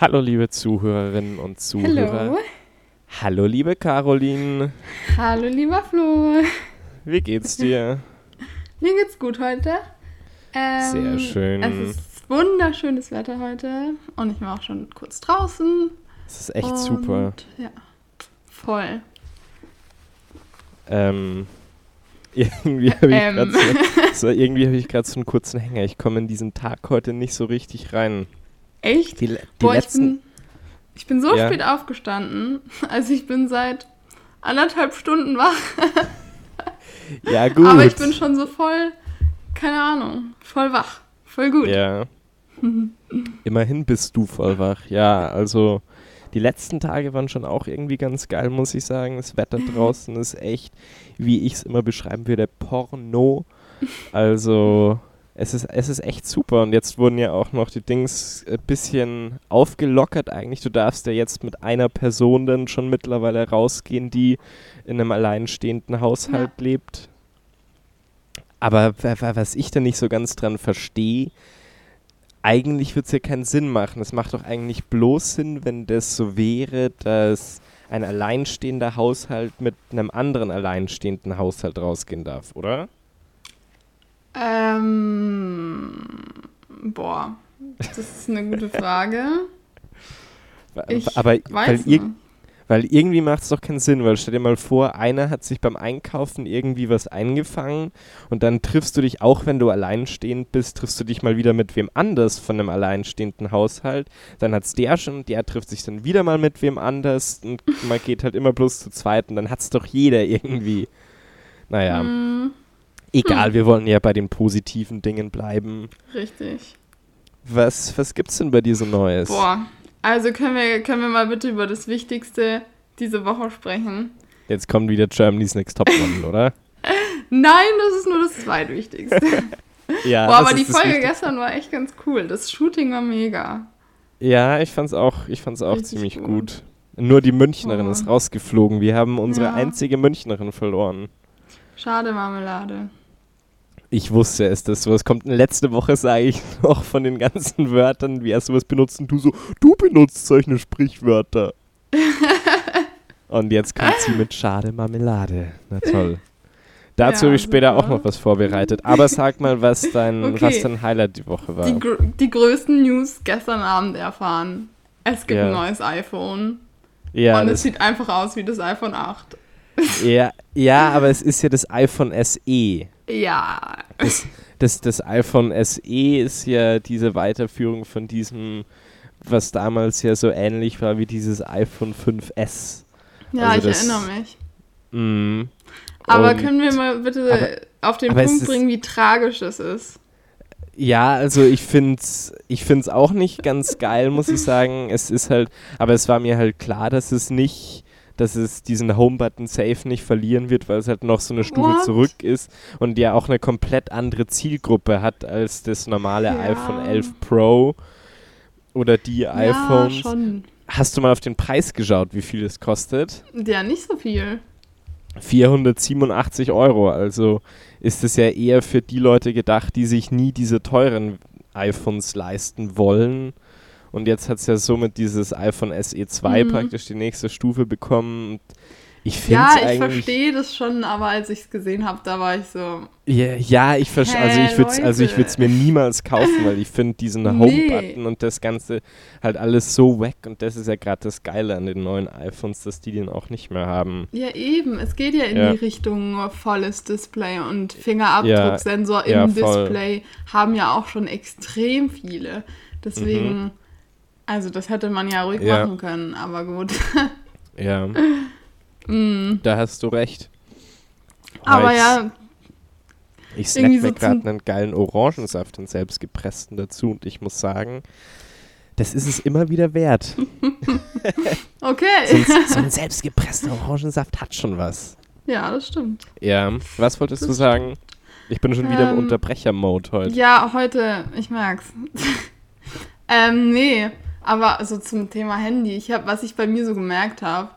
Hallo liebe Zuhörerinnen und Zuhörer. Hallo. Hallo liebe Caroline. Hallo, lieber Flo. Wie geht's dir? Mir geht's gut heute. Ähm, Sehr schön. Es ist wunderschönes Wetter heute und ich war auch schon kurz draußen. Das ist echt und, super. Ja, voll. Ähm, irgendwie habe ich Ähm. gerade so, ich gerade so einen kurzen Hänger. Ich komme in diesen Tag heute nicht so richtig rein. Echt? Die, die Boah, ich letzten. bin, ich bin so Ja. spät aufgestanden. Also ich bin seit anderthalb Stunden wach. ja gut. Aber ich bin schon so voll, keine Ahnung, voll wach. Voll gut. Ja. Immerhin bist du voll wach. Ja, also die letzten Tage waren schon auch irgendwie ganz geil, muss ich sagen. Das Wetter draußen ist echt, wie ich es immer beschreiben würde, Porno. Also es ist, es ist echt super. Und jetzt wurden ja auch noch die Dings ein bisschen aufgelockert eigentlich. Du darfst ja jetzt mit einer Person dann schon mittlerweile rausgehen, die in einem alleinstehenden Haushalt lebt. Aber wa- wa- was ich da nicht so ganz dran verstehe, eigentlich wird es ja keinen Sinn machen. Es macht doch eigentlich bloß Sinn, wenn das so wäre, dass ein alleinstehender Haushalt mit einem anderen alleinstehenden Haushalt rausgehen darf, oder? Ähm, boah, das ist eine gute Frage. Ich Aber weil, weiß nicht. weil irgendwie macht es doch keinen Sinn, weil stell dir mal vor, einer hat sich beim Einkaufen irgendwie was eingefangen und dann triffst du dich, auch wenn du alleinstehend bist, triffst du dich mal wieder mit wem anders von einem alleinstehenden Haushalt. Dann hat's der schon, der trifft sich dann wieder mal mit wem anders und man geht halt immer bloß zu zweit und dann hat's doch jeder irgendwie. Naja, Hm, egal, wir wollen ja bei den positiven Dingen bleiben. richtig. Was, was gibt's denn bei dir so Neues? Boah, also können wir, können wir mal bitte über das Wichtigste diese Woche sprechen? Jetzt kommt wieder Germany's Next Topmodel, oder? Nein, das ist nur das Zweitwichtigste. Ja, Boah, aber die Folge Wichtigste. gestern war echt ganz cool. Das Shooting war mega. Ja, ich fand's auch, ich fand's auch Richtig ziemlich gut. gut. Nur die Münchnerin Oh. ist rausgeflogen. Wir haben unsere Ja. einzige Münchnerin verloren. Schade, Marmelade. Ich wusste es, dass sowas kommt. Letzte Woche sage ich noch von den ganzen Wörtern, wie er sowas benutzt und du so, du benutzt solche Sprichwörter. und jetzt kommt sie mit Schade Marmelade. Na toll. Dazu Ja, habe ich später super. auch noch was vorbereitet. Aber sag mal, was dein, Okay. was dein Highlight die Woche war. Die, gr die größten News gestern Abend erfahren. Es gibt Ja. ein neues iPhone. ja, und es sieht einfach aus wie das iPhone 8. ja, ja, aber es ist ja das iPhone SE. Ja. Das, das, das iPhone SE ist ja diese Weiterführung von diesem, was damals ja so ähnlich war wie dieses iPhone 5S. Ja, Also ich das- erinnere mich. Mm. Aber können wir mal bitte aber- auf den es Punkt bringen, wie tragisch es ist? Ja, also ich find's, ich find's auch nicht ganz geil, muss ich sagen. Es ist halt, aber es war mir halt klar, dass es nicht, dass es diesen Home-Button safe nicht verlieren wird, weil es halt noch so eine Stufe What? zurück ist und ja auch eine komplett andere Zielgruppe hat als das normale Ja. iPhone 11 Pro oder die Ja, iPhones. schon. Hast du mal auf den Preis geschaut, wie viel es kostet? Ja, nicht so viel. 487 Euro. Also ist es ja eher für die Leute gedacht, die sich nie diese teuren iPhones leisten wollen. Und jetzt hat es ja somit dieses iPhone SE 2 Mhm. praktisch die nächste Stufe bekommen. Und ich finde Ja, ich verstehe das schon, aber als ich es gesehen habe, da war ich so, Ja, ja, ich verstehe. Also ich würde es also ich mir niemals kaufen, weil ich finde diesen Nee. Home-Button und das Ganze halt alles so wack. Und das ist ja gerade das Geile an den neuen iPhones, dass die den auch nicht mehr haben. ja eben, es geht ja in Ja. die Richtung volles Display und Fingerabdrucksensor Ja, im ja. Display haben ja auch schon extrem viele. Deswegen, also das hätte man ja ruhig. Ja. machen können, aber gut. Ja, Mm. da hast du recht. Aber ich, ja, Ich snack mir so gerade einen geilen Orangensaft, einen selbstgepressten dazu und ich muss sagen, das ist es immer wieder wert. okay. So ein, so ein selbstgepresster Orangensaft hat schon was. ja, das stimmt. Ja, was wolltest Das du sagen? Ich bin schon wieder Ähm, im Unterbrecher-Mode heute. Ja, heute, ich merk's. ähm, nee, aber also zum Thema Handy, ich habe, was ich bei mir so gemerkt habe,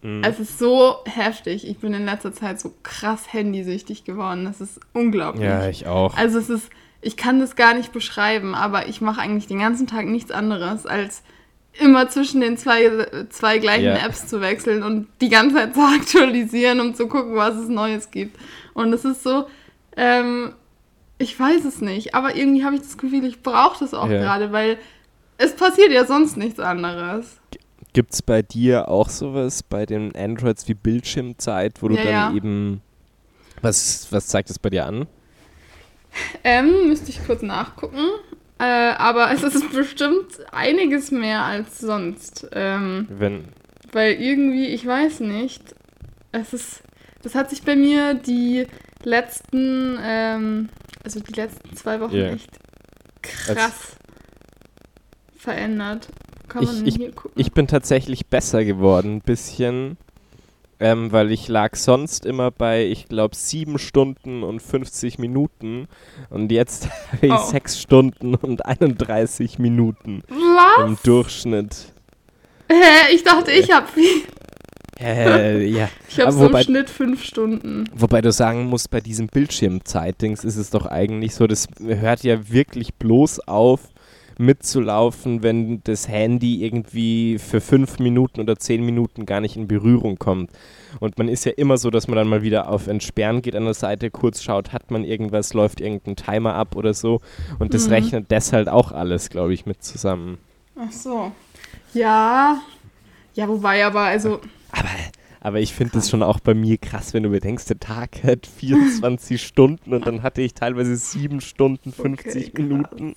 Mhm. es ist so heftig. Ich bin in letzter Zeit so krass handysüchtig geworden. Das ist unglaublich. Ja, ich auch. Also es ist, ich kann das gar nicht beschreiben, aber ich mache eigentlich den ganzen Tag nichts anderes, als immer zwischen den zwei, zwei gleichen Ja. Apps zu wechseln und die ganze Zeit zu aktualisieren, um zu gucken, was es Neues gibt. Und es ist so, ähm, ich weiß es nicht, aber irgendwie habe ich das Gefühl, ich brauche das auch Ja. gerade, weil es passiert ja sonst nichts anderes. Gibt es bei dir auch sowas bei den Androids wie Bildschirmzeit, wo du Ja, dann ja. eben. Was, was zeigt es bei dir an? Ähm, müsste ich kurz nachgucken. Äh, aber es ist bestimmt einiges mehr als sonst. Ähm, Wenn. Weil irgendwie, ich weiß nicht, es ist, das hat sich bei mir die letzten, ähm, also die letzten zwei Wochen Ja. echt krass verändert. Kann man Ich- denn ich- hier gucken? Ich bin tatsächlich besser geworden, ein bisschen. Ähm, weil ich lag sonst immer bei, ich glaube, 7 Stunden und 50 Minuten. Und jetzt habe ich Oh. 6 Stunden und 31 Minuten Was? im Durchschnitt. Hä? Ich dachte, ich habe viel. Äh, ja. Ich habe so im Schnitt fünf Stunden. Wobei du sagen musst, bei diesem Bildschirmzeitdings ist es doch eigentlich so, das hört ja wirklich bloß auf mitzulaufen, wenn das Handy irgendwie für fünf Minuten oder zehn Minuten gar nicht in Berührung kommt. Und man ist ja immer so, dass man dann mal wieder auf Entsperren geht an der Seite, kurz schaut, hat man irgendwas, läuft irgendein Timer ab oder so. Und das Mhm. rechnet deshalb auch alles, glaube ich, mit zusammen. Ach so. Ja. Ja, wobei aber, also, Aber, aber ich finde das schon auch bei mir krass, wenn du bedenkst, der Tag hat 24 Stunden und dann hatte ich teilweise 7 Stunden 50 Okay, Minuten.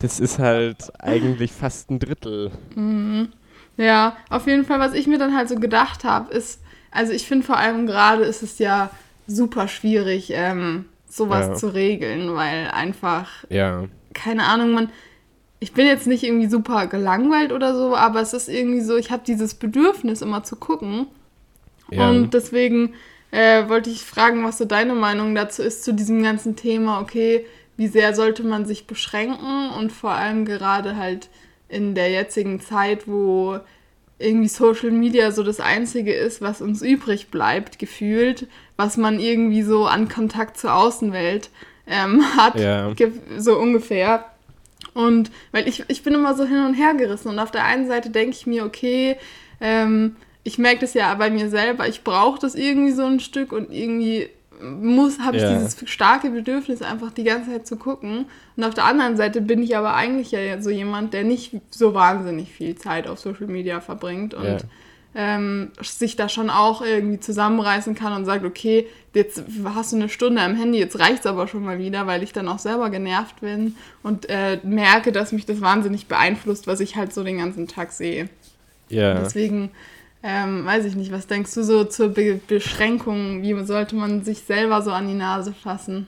Das ist halt eigentlich fast ein Drittel. Mhm. Ja, auf jeden Fall, was ich mir dann halt so gedacht habe, ist, also ich finde vor allem gerade ist es ja super schwierig, ähm, sowas Ja. zu regeln, weil einfach, Ja. keine Ahnung, man, ich bin jetzt nicht irgendwie super gelangweilt oder so, aber es ist irgendwie so, ich habe dieses Bedürfnis immer zu gucken ja. und deswegen äh, wollte ich fragen, was so deine Meinung dazu ist, zu diesem ganzen Thema, okay, wie sehr sollte man sich beschränken und vor allem gerade halt in der jetzigen Zeit, wo irgendwie Social Media so das Einzige ist, was uns übrig bleibt, gefühlt, was man irgendwie so an Kontakt zur Außenwelt ähm, hat, Ja. so ungefähr. Und weil ich, ich bin immer so hin und her gerissen und auf der einen Seite denke ich mir, okay, ähm, ich merke das ja bei mir selber, ich brauche das irgendwie so ein Stück und irgendwie muss, habe ich Ja. dieses starke Bedürfnis, einfach die ganze Zeit zu gucken. Und auf der anderen Seite bin ich aber eigentlich ja so jemand, der nicht so wahnsinnig viel Zeit auf Social Media verbringt und Ja. ähm, sich da schon auch irgendwie zusammenreißen kann und sagt, okay, jetzt hast du eine Stunde am Handy, jetzt reicht's aber schon mal wieder, weil ich dann auch selber genervt bin und äh, merke, dass mich das wahnsinnig beeinflusst, was ich halt so den ganzen Tag sehe. ja. Deswegen ähm, weiß ich nicht, was denkst du so zur Be Beschränkung? Wie sollte man sich selber so an die Nase fassen?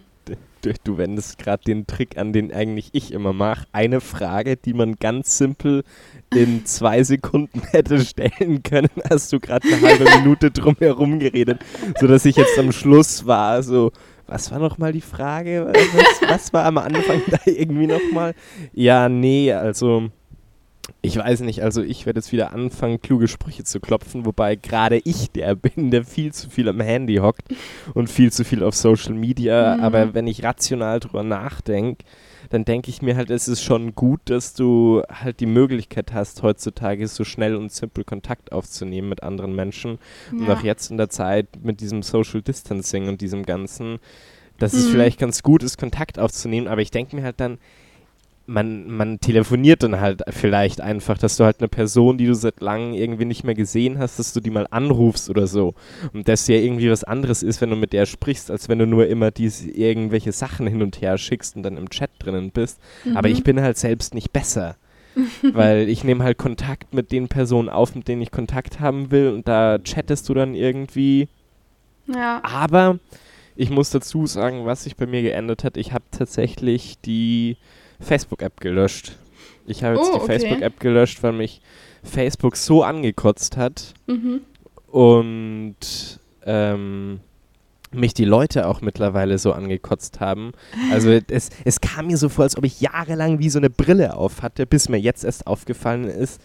Du, du wendest gerade den Trick an, den eigentlich ich immer mache. Eine Frage, die man ganz simpel in zwei Sekunden hätte stellen können, hast du gerade eine halbe Minute drum herum geredet, sodass ich jetzt am Schluss war so, was war nochmal die Frage? Was, was war am Anfang da irgendwie nochmal? Ja, nee, also ich weiß nicht, also ich werde jetzt wieder anfangen, kluge Sprüche zu klopfen, wobei gerade ich der bin, der viel zu viel am Handy hockt und viel zu viel auf Social Media. Mhm. Aber wenn ich rational drüber nachdenke, dann denke ich mir halt, es ist schon gut, dass du halt die Möglichkeit hast, heutzutage so schnell und simpel Kontakt aufzunehmen mit anderen Menschen. Und Ja. auch jetzt in der Zeit mit diesem Social Distancing und diesem Ganzen, dass es Mhm. vielleicht ganz gut ist, Kontakt aufzunehmen. Aber ich denke mir halt dann, man, man telefoniert dann halt vielleicht einfach, dass du halt eine Person, die du seit langem irgendwie nicht mehr gesehen hast, dass du die mal anrufst oder so. Und das ja irgendwie was anderes ist, wenn du mit der sprichst, als wenn du nur immer diese irgendwelche Sachen hin und her schickst und dann im Chat drinnen bist. Aber Mhm. ich bin halt selbst nicht besser. weil ich nehme halt Kontakt mit den Personen auf, mit denen ich Kontakt haben will und da chattest du dann irgendwie. Ja. Aber ich muss dazu sagen, was sich bei mir geändert hat, ich habe tatsächlich die Facebook-App gelöscht. Ich habe jetzt Oh, die okay. Facebook-App gelöscht, weil mich Facebook so angekotzt hat Mhm. und ähm, mich die Leute auch mittlerweile so angekotzt haben. Also es, es kam mir so vor, als ob ich jahrelang wie so eine Brille auf hatte, bis mir jetzt erst aufgefallen ist,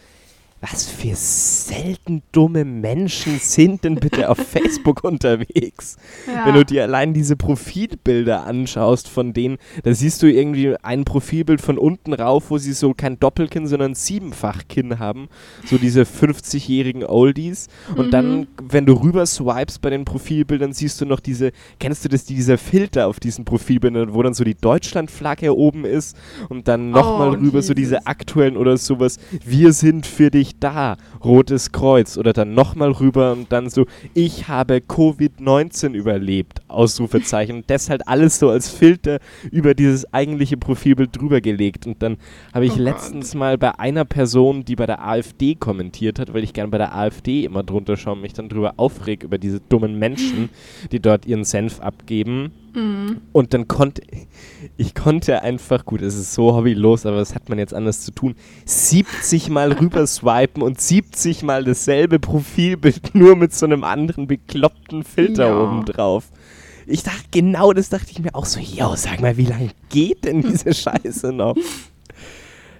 was für selten dumme Menschen sind denn bitte auf Facebook unterwegs? Ja. Wenn du dir allein diese Profilbilder anschaust von denen, da siehst du irgendwie ein Profilbild von unten rauf, wo sie so kein Doppelkinn, sondern Siebenfachkinn haben. So diese 50-jährigen Oldies. Und mhm. dann, wenn du rüber swipest bei den Profilbildern, siehst du noch diese, kennst du das, dieser Filter auf diesen Profilbildern, wo dann so die Deutschlandflagge oben ist und dann nochmal oh, rüber Jesus. so diese aktuellen oder sowas. Wir sind für dich ich da, Rotes Kreuz oder dann nochmal rüber und dann so, ich habe Covid-19 überlebt, Ausrufezeichen. Und das halt alles so als Filter über dieses eigentliche Profilbild drüber gelegt. Und dann habe ich oh letztens mal bei einer Person, die bei der AfD kommentiert hat, weil ich gerne bei der AfD immer drunter schaue und mich dann drüber aufreg über diese dummen Menschen, die dort ihren Senf abgeben Mhm. Und dann konnte ich konnte einfach, gut, es ist so hobbylos, aber das hat man jetzt anders zu tun, 70 Mal rüber swipen und 70 Mal dasselbe Profilbild, nur mit so einem anderen bekloppten Filter ja. oben drauf. Ich dachte, genau das dachte ich mir auch so, yo, sag mal, wie lange geht denn diese Scheiße noch?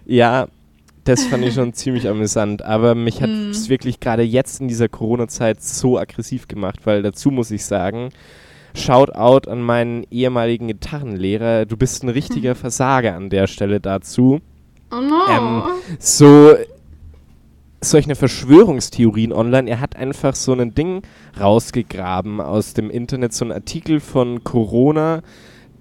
Ja, das fand ich schon ziemlich amüsant, aber mich hat es mm. wirklich gerade jetzt in dieser Corona-Zeit so aggressiv gemacht, weil dazu muss ich sagen, Shoutout an meinen ehemaligen Gitarrenlehrer. Du bist ein richtiger hm. Versager an der Stelle dazu. Oh no. Ähm, so solche Verschwörungstheorien online. Er hat einfach so ein Ding rausgegraben aus dem Internet, so ein Artikel von Corona,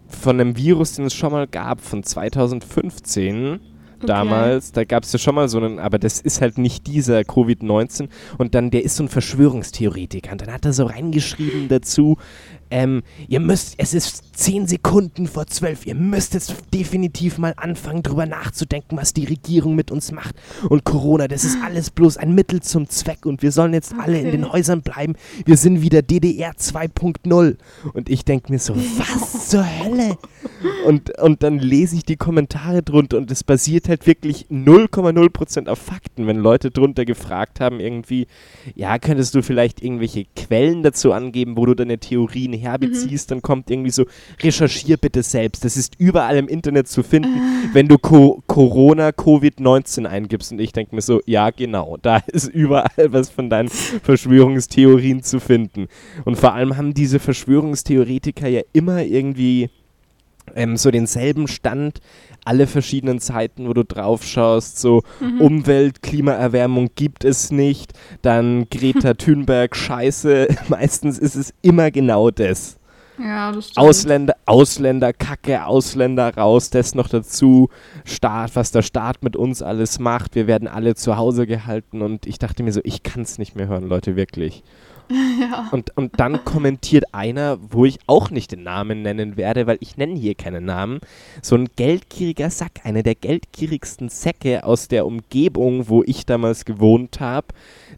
von einem Virus, den es schon mal gab, von 2015 okay. damals. Da gab es ja schon mal so einen, aber das ist halt nicht dieser Covid-19. Und dann, der ist so ein Verschwörungstheoretiker. Und dann hat er so reingeschrieben dazu, ähm, ihr müsst, es ist zehn Sekunden vor zwölf, ihr müsst jetzt definitiv mal anfangen, drüber nachzudenken, was die Regierung mit uns macht. Und Corona, das ist alles bloß ein Mittel zum Zweck und wir sollen jetzt okay. alle in den Häusern bleiben. Wir sind wieder DDR 2.0. Und ich denke mir so, was zur Hölle? Und, und dann lese ich die Kommentare drunter und es basiert halt wirklich 0,0% auf Fakten, wenn Leute drunter gefragt haben, irgendwie, ja, könntest du vielleicht irgendwelche Quellen dazu angeben, wo du deine Theorien herbeziehst, mhm. dann kommt irgendwie so, recherchier bitte selbst. Das ist überall im Internet zu finden, ah. wenn du Co Corona, Covid-19 eingibst. Und ich denke mir so, ja, genau, da ist überall was von deinen Verschwörungstheorien zu finden. Und vor allem haben diese Verschwörungstheoretiker ja immer irgendwie ähm, so denselben Stand alle verschiedenen Zeiten, wo du drauf schaust, so mhm. Umwelt, Klimaerwärmung gibt es nicht, dann Greta Thunberg, Scheiße, meistens ist es immer genau das. Ja, das stimmt. Ausländer, Ausländer, Kacke, Ausländer raus, das noch dazu, Staat, was der Staat mit uns alles macht, wir werden alle zu Hause gehalten und ich dachte mir so, ich kann es nicht mehr hören, Leute, wirklich. Ja. Und, und dann kommentiert einer, wo ich auch nicht den Namen nennen werde, weil ich nenne hier keinen Namen, so ein geldgieriger Sack, einer der geldgierigsten Säcke aus der Umgebung, wo ich damals gewohnt habe,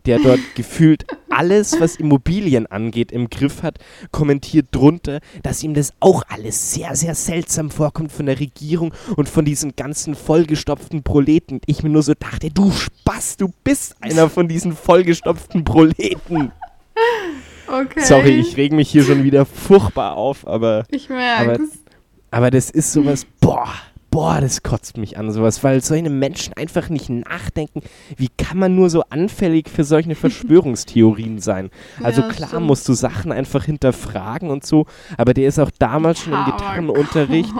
der dort gefühlt alles, was Immobilien angeht, im Griff hat, kommentiert drunter, dass ihm das auch alles sehr, sehr seltsam vorkommt von der Regierung und von diesen ganzen vollgestopften Proleten. Ich mir nur so dachte, du Spaß, du bist einer von diesen vollgestopften Proleten. Okay. Sorry, ich reg mich hier schon wieder furchtbar auf, aber. Ich merke aber, aber das ist sowas, boah, boah, das kotzt mich an, sowas, weil solche Menschen einfach nicht nachdenken, wie kann man nur so anfällig für solche Verschwörungstheorien sein? Also ja, klar stimmt. musst du Sachen einfach hinterfragen und so, aber der ist auch damals schon im Gitarrenunterricht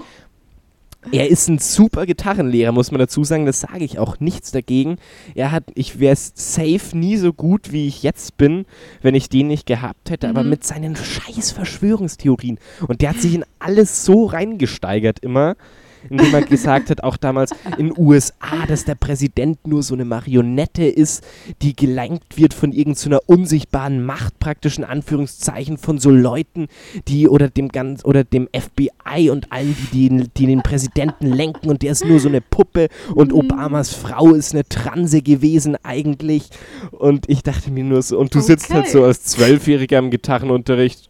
er ist ein super Gitarrenlehrer, muss man dazu sagen. Das sage ich auch nichts dagegen. Er hat, ich wäre safe nie so gut, wie ich jetzt bin, wenn ich den nicht gehabt hätte. Mhm. Aber mit seinen scheiß Verschwörungstheorien. Und der hat sich in alles so reingesteigert immer indem er gesagt hat, auch damals in den USA, dass der Präsident nur so eine Marionette ist, die gelenkt wird von irgendeiner so unsichtbaren Macht, praktisch in Anführungszeichen, von so Leuten, die oder dem ganz oder dem FBI und allen, die den, die den Präsidenten lenken und der ist nur so eine Puppe und mhm. Obamas Frau ist eine Transe gewesen eigentlich. Und ich dachte mir nur so, und du okay. sitzt halt so als Zwölfjähriger im Gitarrenunterricht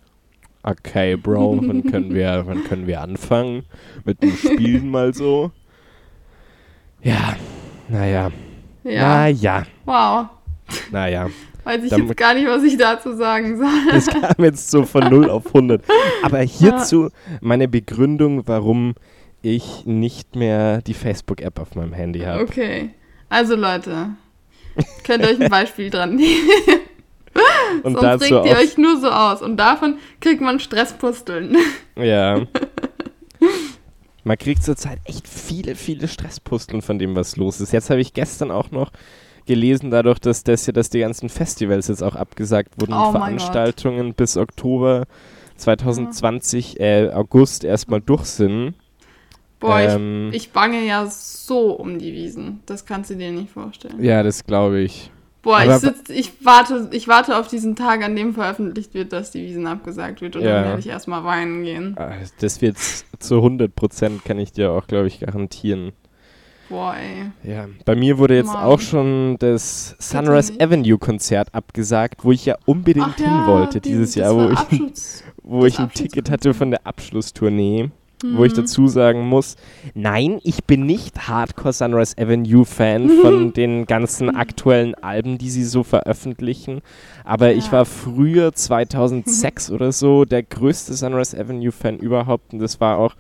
okay, Bro, wann können wir, wann können wir anfangen mit dem Spielen mal so? Ja, naja. Ja. Naja. Wow. Naja. Weiß ich Dann- jetzt gar nicht, was ich dazu sagen soll. Das kam jetzt so von 0 auf 100. Aber hierzu meine Begründung, warum ich nicht mehr die Facebook-App auf meinem Handy habe. Okay. Also Leute, könnt ihr euch ein Beispiel dran nehmen. Und Sonst dazu regt ihr euch nur so aus. Und davon kriegt man Stresspusteln. ja. Man kriegt zurzeit echt viele, viele Stresspusteln von dem, was los ist. Jetzt habe ich gestern auch noch gelesen, dadurch, dass das ja, dass die ganzen Festivals jetzt auch abgesagt wurden, Oh Veranstaltungen bis Oktober 2020, äh, August erstmal durch sind. Boah, Ähm, ich, ich bange ja so um die Wiesen. Das kannst du dir nicht vorstellen. Ja, das glaube ich. Boah, Aber- ich, sitz, ich, warte, ich warte auf diesen Tag, an dem veröffentlicht wird, dass die Wiesen abgesagt wird. Und Ja. dann werde ich erstmal weinen gehen. Ah, Das wird zu 100 Prozent, kann ich dir auch, glaube ich, garantieren. Boah, ey. Ja, bei mir wurde jetzt Mann. auch schon das Sunrise. Avenue Konzert abgesagt, wo ich ja unbedingt Ach hin ja, wollte die- dieses das Jahr, wo ich, wo ich ein Ticket hatte von der Abschlusstournee. Wo ich Mhm. dazu sagen muss, nein, ich bin nicht Hardcore Sunrise Avenue Fan von den ganzen aktuellen Alben, die sie so veröffentlichen. Aber ich Ja. war früher 2006 oder so der größte Sunrise Avenue Fan überhaupt. Und das war auch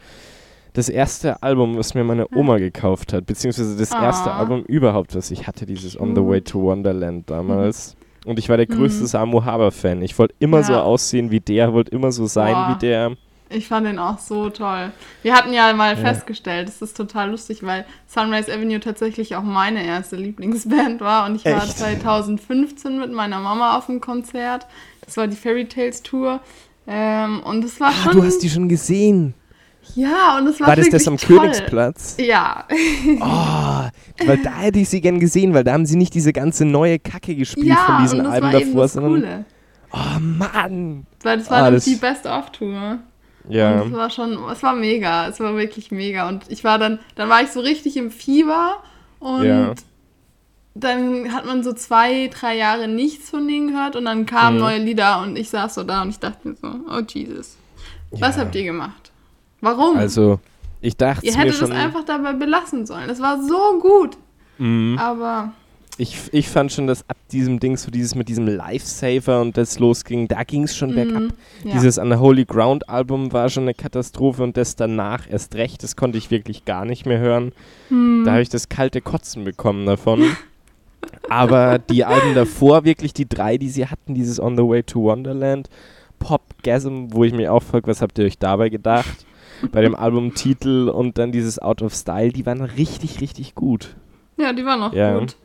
das erste Album, was mir meine Oma gekauft hat. Beziehungsweise das erste Ah. Album überhaupt, was ich hatte, dieses On the Way to Wonderland damals. Und ich war der größte Mhm. Samu Haber Fan. Ich wollte immer so Ja. aussehen wie der, wollte immer so sein Boah. wie der. Ich fand den auch so toll. Wir hatten ja mal Ja. festgestellt, das ist total lustig, weil Sunrise Avenue tatsächlich auch meine erste Lieblingsband war. Und ich war Echt? 2015 mit meiner Mama auf dem Konzert. Das war die Fairy Tales Tour. Ähm, und es war Ah, schon. du hast die schon gesehen. ja, und es war War das das am toll. Königsplatz? Ja. Oh, weil da hätte ich sie gern gesehen, weil da haben sie nicht diese ganze neue Kacke gespielt ja, von diesen Alben war davor, sondern. Oh Mann! Weil das war Ah, das- die Best-of-Tour. Ja. Und es war schon, es war mega, es war wirklich mega. Und ich war dann, dann war ich so richtig im Fieber und Ja. dann hat man so zwei, drei Jahre nichts von denen gehört und dann kamen Mhm. neue Lieder und ich saß so da und ich dachte mir so, oh Jesus, was Ja. habt ihr gemacht? Warum? Also, ich dachte ihr hättet es einfach dabei belassen sollen. Es war so gut, Mhm. aber Ich, ich fand schon, dass ab diesem Ding, so dieses mit diesem Lifesaver und das losging, da ging es schon bergab. mm, ja. Dieses Unholy Ground Album war schon eine Katastrophe und das danach erst recht, das konnte ich wirklich gar nicht mehr hören. Hm. Da habe ich das kalte Kotzen bekommen davon. Aber die Alben davor, wirklich die drei, die sie hatten, dieses On the Way to Wonderland, Pop Gasm, wo ich mich auch frage, was habt ihr euch dabei gedacht? Bei dem Albumtitel und dann dieses Out of Style, die waren richtig, richtig gut. ja, die war noch Ja. gut.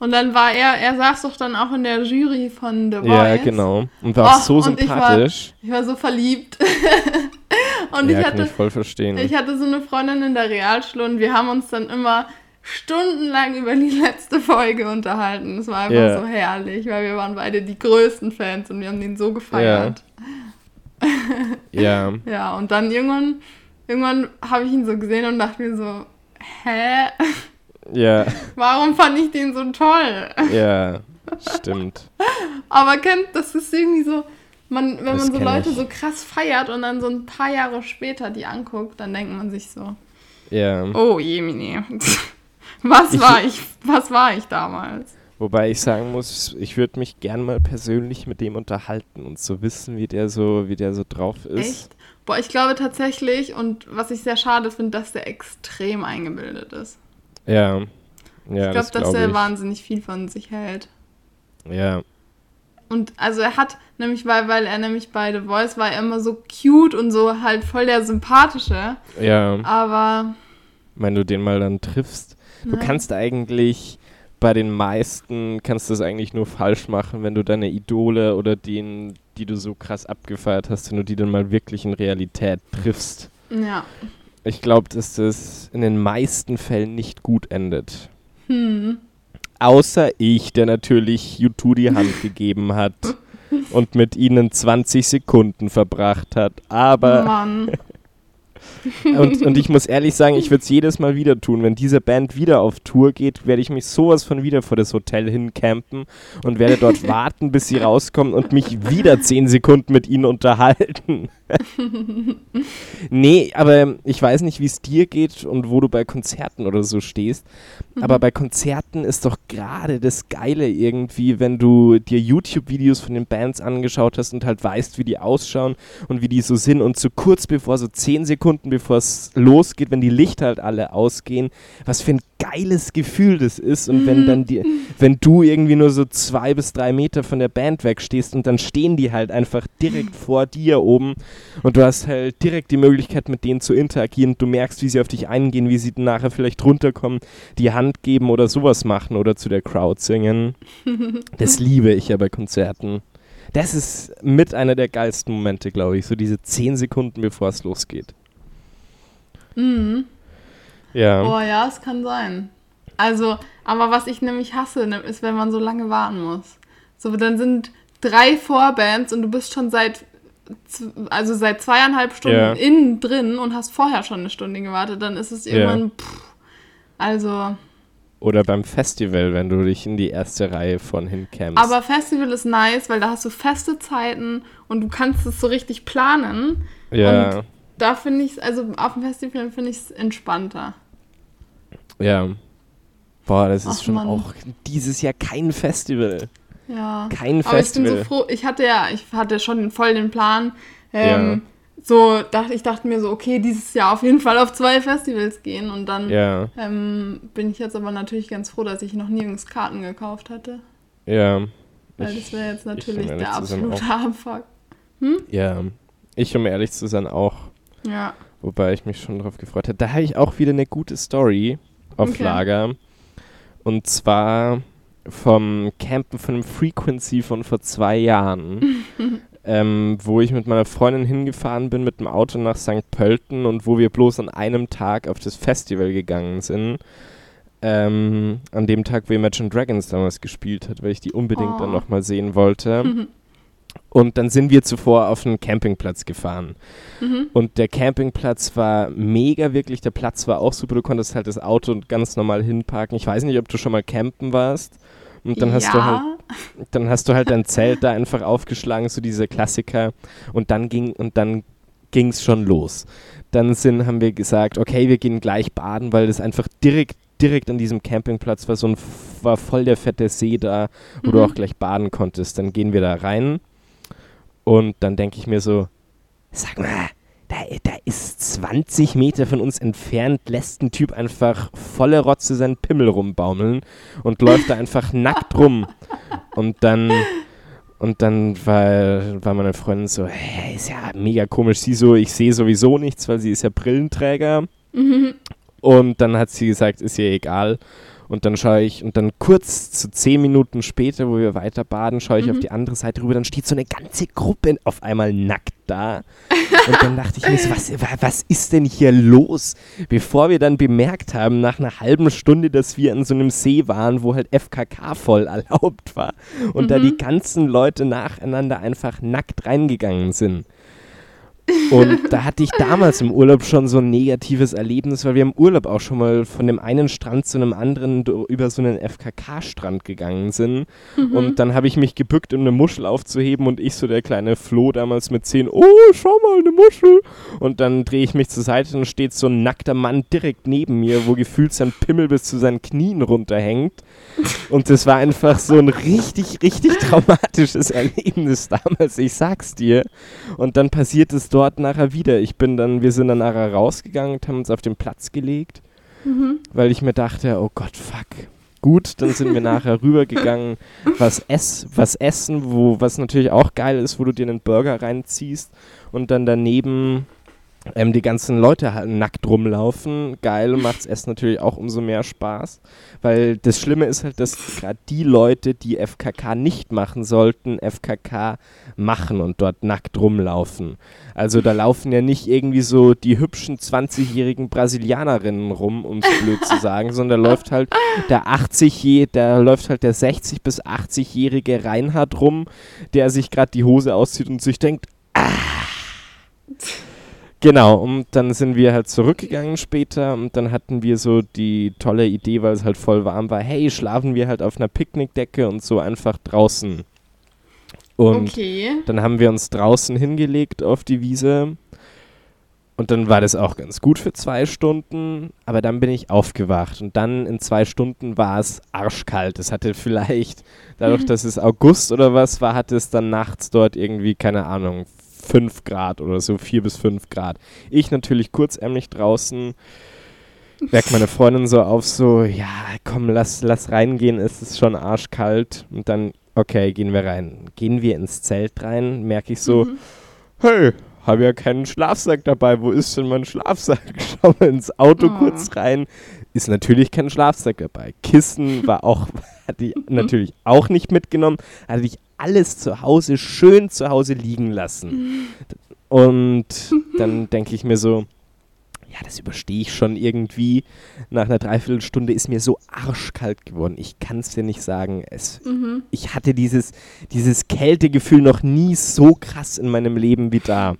Und dann war er, er saß doch dann auch in der Jury von The Voice. Ja, genau. Und war Oh, so und ich war- sympathisch. Ich war so verliebt. und ja, ich kann hatte, ich voll verstehen. ich hatte so eine Freundin in der Realschule und wir haben uns dann immer stundenlang über die letzte Folge unterhalten. Es war einfach Ja. so herrlich, weil wir waren beide die größten Fans und wir haben den so gefeiert. ja, Ja, und dann irgendwann, irgendwann habe ich ihn so gesehen und dachte mir so, hä? Ja, Warum fand ich den so toll? ja, stimmt. Aber kennt, das ist irgendwie so, man, wenn Das man so Leute ich. so krass feiert und dann so ein paar Jahre später die anguckt, dann denkt man sich so, Ja. oh Jemine, was Ich- war ich, was war ich damals? Wobei ich sagen muss, ich würde mich gern mal persönlich mit dem unterhalten und so wissen, wie der so, wie der so drauf ist. Echt? Boah, ich glaube tatsächlich, und was ich sehr schade finde, dass der extrem eingebildet ist. Ja. Ja, ich glaube, das dass glaube der ich. wahnsinnig viel von sich hält. Ja, Und also er hat nämlich, weil, weil er nämlich bei The Voice war er immer so cute und so halt voll der sympathische, ja. aber Wenn du den mal dann triffst. Du Ja. kannst eigentlich bei den meisten kannst du es eigentlich nur falsch machen, wenn du deine Idole oder den, die du so krass abgefeiert hast, wenn du die dann mal wirklich in Realität triffst. ja. Ich glaube, dass das in den meisten Fällen nicht gut endet. Hm. Außer ich, der natürlich U2 die Hand gegeben hat und mit ihnen 20 Sekunden verbracht hat. Aber, Mann. Und, und ich muss ehrlich sagen, ich würde es jedes Mal wieder tun. Wenn diese Band wieder auf Tour geht, werde ich mich sowas von wieder vor das Hotel hincampen und werde dort warten, bis sie rauskommen und mich wieder 10 Sekunden mit ihnen unterhalten. nee, aber ich weiß nicht, wie es dir geht und wo du bei Konzerten oder so stehst. Mhm. Aber bei Konzerten ist doch gerade das Geile irgendwie, wenn du dir YouTube-Videos von den Bands angeschaut hast und halt weißt, wie die ausschauen und wie die so sind und so kurz bevor, so zehn Sekunden bevor es losgeht, wenn die Lichter halt alle ausgehen, was für ein geiles Gefühl das ist. Und wenn dann die, wenn du irgendwie nur so zwei bis drei Meter von der Band wegstehst und dann stehen die halt einfach direkt vor dir oben und du hast halt direkt die Möglichkeit, mit denen zu interagieren. Du merkst, wie sie auf dich eingehen, wie sie nachher vielleicht runterkommen, die Hand geben oder sowas machen oder zu der Crowd singen. Das liebe ich ja bei Konzerten. Das ist mit einer der geilsten Momente, glaube ich. So diese zehn Sekunden, bevor es losgeht. Mhm. Ja. Oh ja, es kann sein. Also, aber was ich nämlich hasse, ne, ist, wenn man so lange warten muss. So, dann sind drei Vorbands und du bist schon seit also seit zweieinhalb Stunden yeah. innen drin und hast vorher schon eine Stunde gewartet, dann ist es irgendwann, yeah. pff, also. Oder beim Festival, wenn du dich in die erste Reihe von hinkämpfst. Aber Festival ist nice, weil da hast du feste Zeiten und du kannst es so richtig planen. Ja. Und da finde ich es, also auf dem Festival finde ich es entspannter. Ja. Boah, das ist Ach, schon Mann. auch dieses Jahr kein Festival. Ja. Kein Aber Festival. ich bin so froh. Ich hatte ja, ich hatte schon voll den Plan. Ähm, ja. So, dachte, ich dachte mir so, okay, dieses Jahr auf jeden Fall auf zwei Festivals gehen. Und dann ja. ähm, bin ich jetzt aber natürlich ganz froh, dass ich noch nirgends Karten gekauft hatte. Ja. Weil ich, das wäre jetzt natürlich der absolute Abfuck. Hm? Ja. Ich, um ehrlich zu sein, auch. Ja. Wobei ich mich schon darauf gefreut habe. Da habe ich auch wieder eine gute Story auf okay. Lager. Und zwar vom Campen von einem Frequency von vor zwei Jahren, ähm, wo ich mit meiner Freundin hingefahren bin mit dem Auto nach St. Pölten und wo wir bloß an einem Tag auf das Festival gegangen sind. Ähm, an dem Tag, wo Imagine Dragons damals gespielt hat, weil ich die unbedingt oh. dann nochmal sehen wollte. Und dann sind wir zuvor auf einen Campingplatz gefahren. Mhm. Und der Campingplatz war mega, wirklich. Der Platz war auch super. Du konntest halt das Auto ganz normal hinparken. Ich weiß nicht, ob du schon mal campen warst. Und dann ja. hast du halt, dann hast du halt dein Zelt da einfach aufgeschlagen, so diese Klassiker. Und dann ging und dann ging es schon los. Dann sind, haben wir gesagt, okay, wir gehen gleich baden, weil das einfach direkt direkt an diesem Campingplatz war so ein war voll der fette See da, wo mhm. du auch gleich baden konntest. Dann gehen wir da rein und dann denke ich mir so, sag mal, da, da ist 20 Meter von uns entfernt, lässt ein Typ einfach volle Rotze seinen Pimmel rumbaumeln und läuft da einfach nackt rum. Und dann, und dann war, war meine Freundin so, hey, ist ja mega komisch. Sie so, ich sehe sowieso nichts, weil sie ist ja Brillenträger. Mhm. Und dann hat sie gesagt, ist ihr egal. Und dann schaue ich, und dann kurz zu zehn Minuten später, wo wir weiter baden, schaue ich mhm. auf die andere Seite rüber, dann steht so eine ganze Gruppe auf einmal nackt da. Und dann dachte ich mir, was, was ist denn hier los? Bevor wir dann bemerkt haben, nach einer halben Stunde, dass wir an so einem See waren, wo halt FKK voll erlaubt war und mhm. da die ganzen Leute nacheinander einfach nackt reingegangen sind. Und da hatte ich damals im Urlaub schon so ein negatives Erlebnis, weil wir im Urlaub auch schon mal von dem einen Strand zu einem anderen über so einen FKK-Strand gegangen sind. Mhm. Und dann habe ich mich gebückt, um eine Muschel aufzuheben und ich so der kleine Flo damals mit zehn, oh, schau mal, eine Muschel. Und dann drehe ich mich zur Seite und steht so ein nackter Mann direkt neben mir, wo gefühlt sein Pimmel bis zu seinen Knien runterhängt. Und das war einfach so ein richtig, richtig traumatisches Erlebnis damals, ich sag's dir. Und dann passiert es dort nachher wieder. Ich bin dann, wir sind dann nachher rausgegangen und haben uns auf den Platz gelegt, mhm. weil ich mir dachte, oh Gott, fuck. Gut, dann sind wir nachher rübergegangen, was, ess, was essen, wo, was natürlich auch geil ist, wo du dir einen Burger reinziehst und dann daneben ähm, die ganzen Leute halt nackt rumlaufen. Geil, macht's Essen natürlich auch umso mehr Spaß. Weil das Schlimme ist halt, dass gerade die Leute, die FKK nicht machen sollten, FKK machen und dort nackt rumlaufen. Also da laufen ja nicht irgendwie so die hübschen 20-jährigen Brasilianerinnen rum, um es blöd zu sagen, sondern da läuft halt der 80 da läuft halt der 60 bis 80-jährige Reinhard rum, der sich gerade die Hose auszieht und sich denkt, ah. Genau, und dann sind wir halt zurückgegangen später und dann hatten wir so die tolle Idee, weil es halt voll warm war, hey, schlafen wir halt auf einer Picknickdecke und so einfach draußen Und okay. dann haben wir uns draußen hingelegt auf die Wiese. Und dann war das auch ganz gut für zwei Stunden, aber dann bin ich aufgewacht und dann in zwei Stunden war es arschkalt. Es hatte vielleicht, dadurch, dass es August oder was war, hatte es dann nachts dort irgendwie, keine Ahnung, 5 Grad oder so, 4 bis 5 Grad. Ich natürlich kurzärmlich draußen, weckt meine Freundin so auf, so, ja, komm, lass, lass reingehen, es ist schon arschkalt. Und dann, okay, gehen wir rein. Gehen wir ins Zelt rein, merke ich so, Mhm. hey, habe ja keinen Schlafsack dabei, wo ist denn mein Schlafsack? Schau mal ins Auto Oh. kurz rein. Ist natürlich kein Schlafsack dabei. Kissen war auch, hatte ich natürlich auch nicht mitgenommen. Hatte ich alles zu Hause, schön zu Hause liegen lassen. Und dann denke ich mir so, ja, das überstehe ich schon irgendwie. Nach einer Dreiviertelstunde ist mir so arschkalt geworden. Ich kann es dir nicht sagen. Es, Mhm. ich hatte dieses, dieses Kältegefühl noch nie so krass in meinem Leben wie da.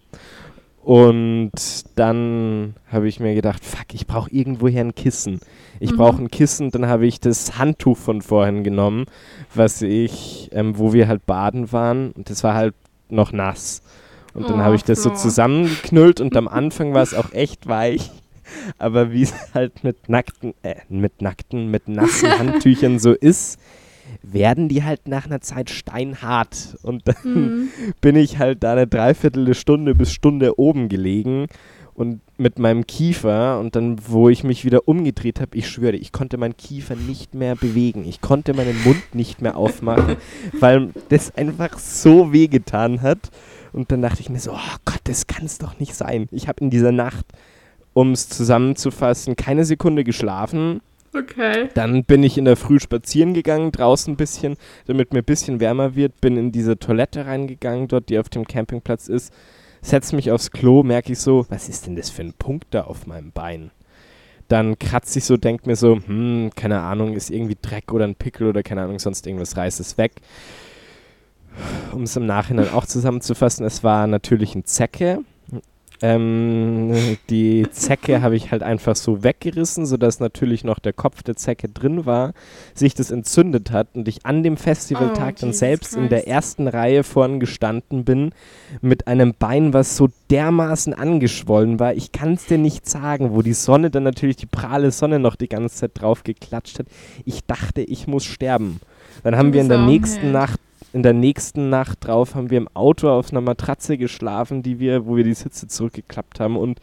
Und dann habe ich mir gedacht, fuck, ich brauche irgendwoher ein Kissen. Ich Mhm. brauche ein Kissen. Dann habe ich das Handtuch von vorhin genommen, was ich, ähm, wo wir halt baden waren. Und das war halt noch nass. Und dann Oh, habe ich das so zusammengeknüllt und am Anfang war es auch echt weich. Aber wie es halt mit nackten, äh, mit nackten, mit nassen Handtüchern so ist, werden die halt nach einer Zeit steinhart. Und dann Mhm. bin ich halt da eine Dreiviertelstunde bis Stunde oben gelegen und mit meinem Kiefer und dann, wo ich mich wieder umgedreht habe, ich schwöre, ich konnte meinen Kiefer nicht mehr bewegen. Ich konnte meinen Mund nicht mehr aufmachen, weil das einfach so wehgetan hat. Und dann dachte ich mir so, oh Gott, das kann es doch nicht sein. Ich habe in dieser Nacht, um es zusammenzufassen, keine Sekunde geschlafen. Okay. Dann bin ich in der Früh spazieren gegangen, draußen ein bisschen, damit mir ein bisschen wärmer wird. Bin in diese Toilette reingegangen, dort, die auf dem Campingplatz ist. Setze mich aufs Klo, merke ich so, was ist denn das für ein Punkt da auf meinem Bein? Dann kratze ich so, denke mir so, hm, keine Ahnung, ist irgendwie Dreck oder ein Pickel oder keine Ahnung, sonst irgendwas, reiß es weg. Um es im Nachhinein auch zusammenzufassen, es war natürlich ein Zecke. Ähm, die Zecke habe ich halt einfach so weggerissen, sodass natürlich noch der Kopf der Zecke drin war, sich das entzündet hat und ich an dem Festivaltag Oh, dann Jesus selbst in der Christ. ersten Reihe vorn gestanden bin mit einem Bein, was so dermaßen angeschwollen war. Ich kann es dir nicht sagen, wo die Sonne dann natürlich, die pralle Sonne noch die ganze Zeit drauf geklatscht hat. Ich dachte, ich muss sterben. Dann haben wir in der nächsten. Nacht in der nächsten Nacht drauf haben wir im Auto auf einer Matratze geschlafen, die wir, wo wir die Sitze zurückgeklappt haben und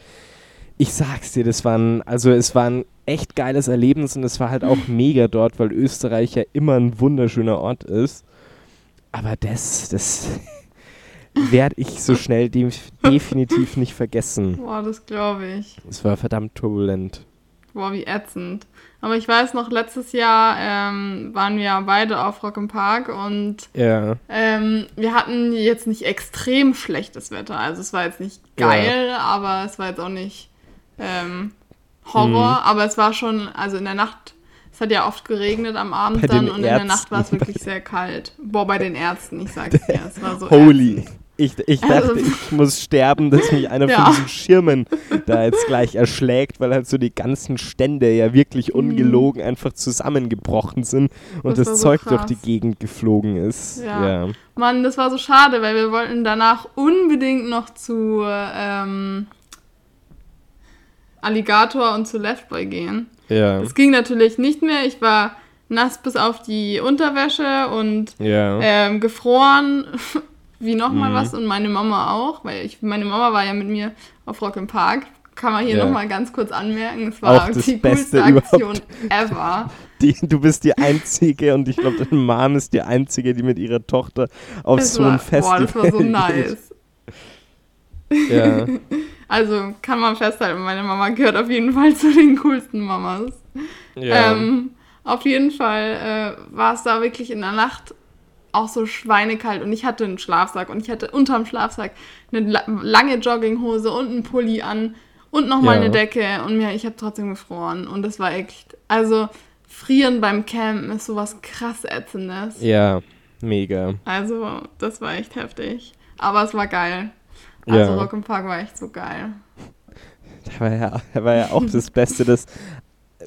ich sag's dir, das war ein, also es war ein echt geiles Erlebnis und es war halt auch mega dort, weil Österreich ja immer ein wunderschöner Ort ist. Aber das, das werde ich so schnell de definitiv nicht vergessen. Boah, das glaube ich. Es war verdammt turbulent. Boah, wie ätzend. Aber ich weiß noch, letztes Jahr ähm, waren wir beide auf Rock im Park und Ja, ähm, wir hatten jetzt nicht extrem schlechtes Wetter. Also es war jetzt nicht Ja. geil, aber es war jetzt auch nicht ähm, Horror. Mhm. Aber es war schon, also in der Nacht, es hat ja oft geregnet am Abend Bei dann und in der Nacht war es Ärzten. wirklich sehr kalt. Boah, bei den Ärzten, ich sag's dir, es war so holy. ätzend. Ich, ich Also- dachte, ich muss sterben, dass mich einer Ja. von diesen Schirmen da jetzt gleich erschlägt, weil halt so die ganzen Stände ja wirklich ungelogen einfach zusammengebrochen sind und Das das, war so Zeug durch die Gegend geflogen ist. Ja. Ja. Mann, das war so schade, weil wir wollten danach unbedingt noch zu ähm, Alligator und zu Leftboy gehen. Ja. Das ging natürlich nicht mehr. Ich war nass bis auf die Unterwäsche und Ja. ähm, gefroren wie nochmal Mhm. was und meine Mama auch, weil ich, meine Mama war ja mit mir auf Rock im Park. Kann man hier Ja. nochmal ganz kurz anmerken. Es war Auch das die Beste coolste Aktion überhaupt. ever. Die, du bist die Einzige und ich glaube, deine Mom ist die Einzige, die mit ihrer Tochter auf Es so war, ein Festival Boah, das war so nice. Ja. Also kann man festhalten, meine Mama gehört auf jeden Fall zu den coolsten Mamas. ja. Ähm, auf jeden Fall äh, war es da wirklich in der Nacht auch so schweinekalt und ich hatte einen Schlafsack und ich hatte unterm Schlafsack eine la lange Jogginghose und einen Pulli an und nochmal Ja. eine Decke und mir, ich habe trotzdem gefroren und das war echt, also frieren beim Campen ist sowas krass ätzendes. ja, mega. Also das war echt heftig, aber es war geil. Also Ja. Rock im Park war echt so geil. Da war ja, da war ja auch das Beste, dass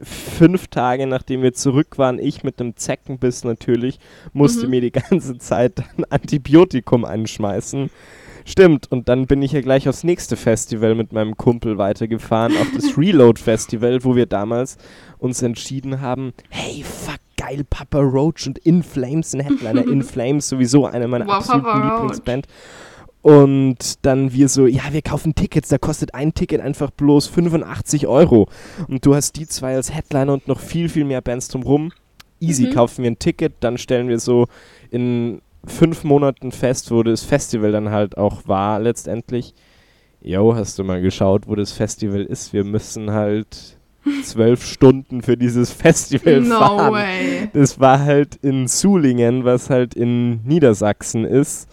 fünf Tage nachdem wir zurück waren, ich mit einem Zeckenbiss natürlich, musste Mhm. mir die ganze Zeit ein Antibiotikum einschmeißen. Stimmt, und dann bin ich ja gleich aufs nächste Festival mit meinem Kumpel weitergefahren, auf das Reload Festival, wo wir damals uns entschieden haben, hey, fuck, geil, Papa Roach und In Flames, ein Headliner, In Flames, sowieso eine meiner Wow, absoluten Roach. Und dann wir so, ja, wir kaufen Tickets, da kostet ein Ticket einfach bloß 85 Euro. Und du hast die zwei als Headliner und noch viel, viel mehr Bands drumrum. Easy, Mhm. kaufen wir ein Ticket, dann stellen wir so in fünf Monaten fest, wo das Festival dann halt auch war letztendlich. Jo, hast du mal geschaut, wo das Festival ist? Wir müssen halt zwölf Stunden für dieses Festival No fahren. way. Das war halt in Sulingen, was halt in Niedersachsen ist.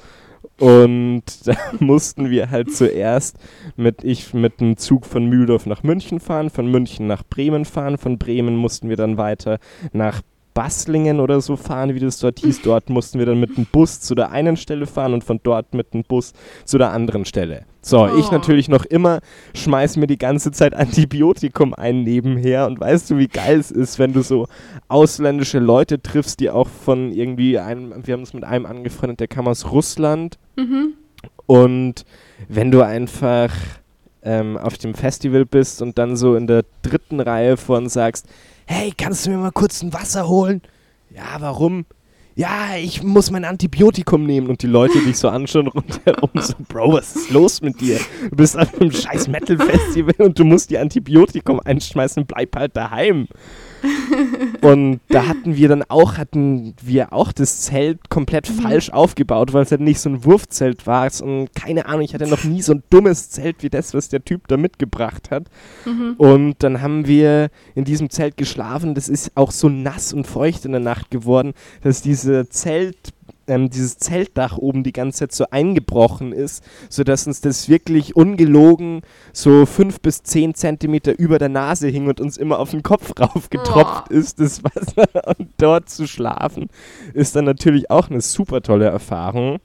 Und da mussten wir halt zuerst mit ich mit dem Zug von Mühldorf nach München fahren, von München nach Bremen fahren, von Bremen mussten wir dann weiter nach Baslingen oder so fahren, wie das dort hieß. Dort mussten wir dann mit dem Bus zu der einen Stelle fahren und von dort mit dem Bus zu der anderen Stelle. So, ich Oh. natürlich noch immer schmeiß mir die ganze Zeit Antibiotikum ein nebenher und weißt du, wie geil es ist, wenn du so ausländische Leute triffst, die auch von irgendwie einem, wir haben uns mit einem angefreundet, der kam aus Russland Mhm. und wenn du einfach ähm, auf dem Festival bist und dann so in der dritten Reihe vorn sagst, hey, kannst du mir mal kurz ein Wasser holen? Ja, warum? Ja, ich muss mein Antibiotikum nehmen und die Leute dich so anschauen rundherum so, Bro, was ist los mit dir? Du bist auf einem scheiß Metal-Festival und du musst die Antibiotikum einschmeißen, bleib halt daheim. Und da hatten wir dann auch, hatten wir auch das Zelt komplett falsch aufgebaut, weil es halt nicht so ein Wurfzelt war. Und keine Ahnung, ich hatte noch nie so ein dummes Zelt wie das, was der Typ da mitgebracht hat. Mhm. Und dann haben wir in diesem Zelt geschlafen. Das ist auch so nass und feucht in der Nacht geworden, dass diese Zelt, ähm, dieses Zeltdach oben die ganze Zeit so eingebrochen ist, sodass uns das wirklich ungelogen so fünf bis zehn Zentimeter über der Nase hing und uns immer auf den Kopf raufgetropft ist, das Wasser. Und dort zu schlafen ist dann natürlich auch eine super tolle Erfahrung.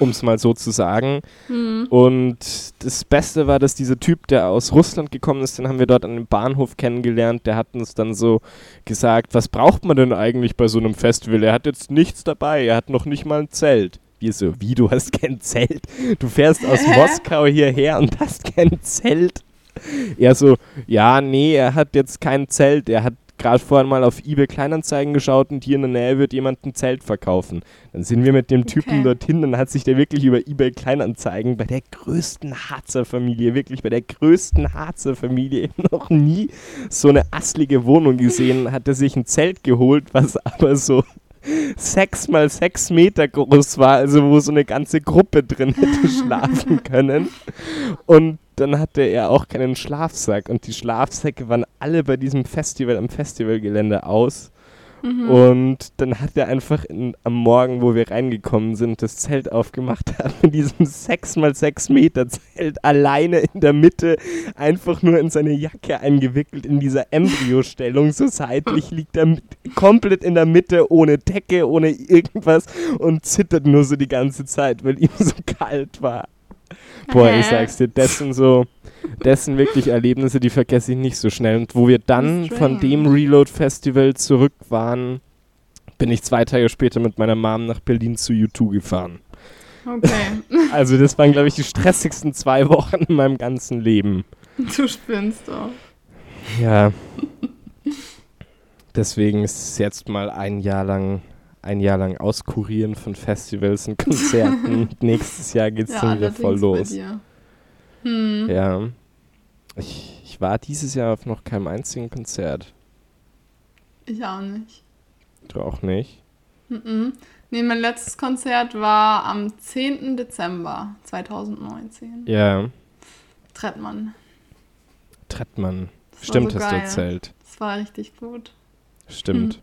Um es mal so zu sagen. Mhm. Und das Beste war, dass dieser Typ, der aus Russland gekommen ist, den haben wir dort an dem Bahnhof kennengelernt. Der hat uns dann so gesagt, was braucht man denn eigentlich bei so einem Festival? Er hat jetzt nichts dabei, er hat noch nicht mal ein Zelt. Wir so, wie, du hast kein Zelt? Du fährst aus? Moskau hierher und hast kein Zelt? Er so, ja, nee, er hat jetzt kein Zelt. Er hat gerade vorhin mal auf eBay Kleinanzeigen geschaut und hier in der Nähe wird jemand ein Zelt verkaufen. Dann sind wir mit dem Typen Okay. dorthin, dann hat sich der wirklich über eBay Kleinanzeigen bei der größten Harzer Familie, wirklich bei der größten Harzer Familie noch nie so eine asslige Wohnung gesehen, hat er sich ein Zelt geholt, was aber so sechs mal sechs Meter groß war, also wo so eine ganze Gruppe drin hätte schlafen können. Und dann hatte er auch keinen Schlafsack und die Schlafsäcke waren alle bei diesem Festival am Festivalgelände aus. Mhm. Und dann hat er einfach in, am Morgen, wo wir reingekommen sind, das Zelt aufgemacht, hat in diesem 6x6 Meter Zelt alleine in der Mitte einfach nur in seine Jacke eingewickelt, in dieser Embryostellung, so seitlich liegt er mit, komplett in der Mitte, ohne Decke, ohne irgendwas und zittert nur so die ganze Zeit, weil ihm so kalt war. Boah, ich sag's dir, das sind so, das sind wirklich Erlebnisse, die vergesse ich nicht so schnell. Und wo wir dann von dem Strange. Reload-Festival zurück waren, bin ich zwei Tage später mit meiner Mom nach Berlin zu U2 gefahren. Okay. Also das waren, glaube ich, die stressigsten zwei Wochen in meinem ganzen Leben. Du spinnst doch. Ja. Deswegen ist es jetzt mal ein Jahr lang, ein Jahr lang auskurieren von Festivals und Konzerten. Nächstes Jahr geht's Ja, dann wieder voll los. Hm. Ja. Ich, ich war dieses Jahr auf noch keinem einzigen Konzert. Ich auch nicht. Du auch nicht? Mhm. Nee, mein letztes Konzert war am 10. Dezember 2019. Ja. Trettmann. Trettmann. Das Stimmt, so hast du geil. erzählt. Das war richtig gut. Stimmt.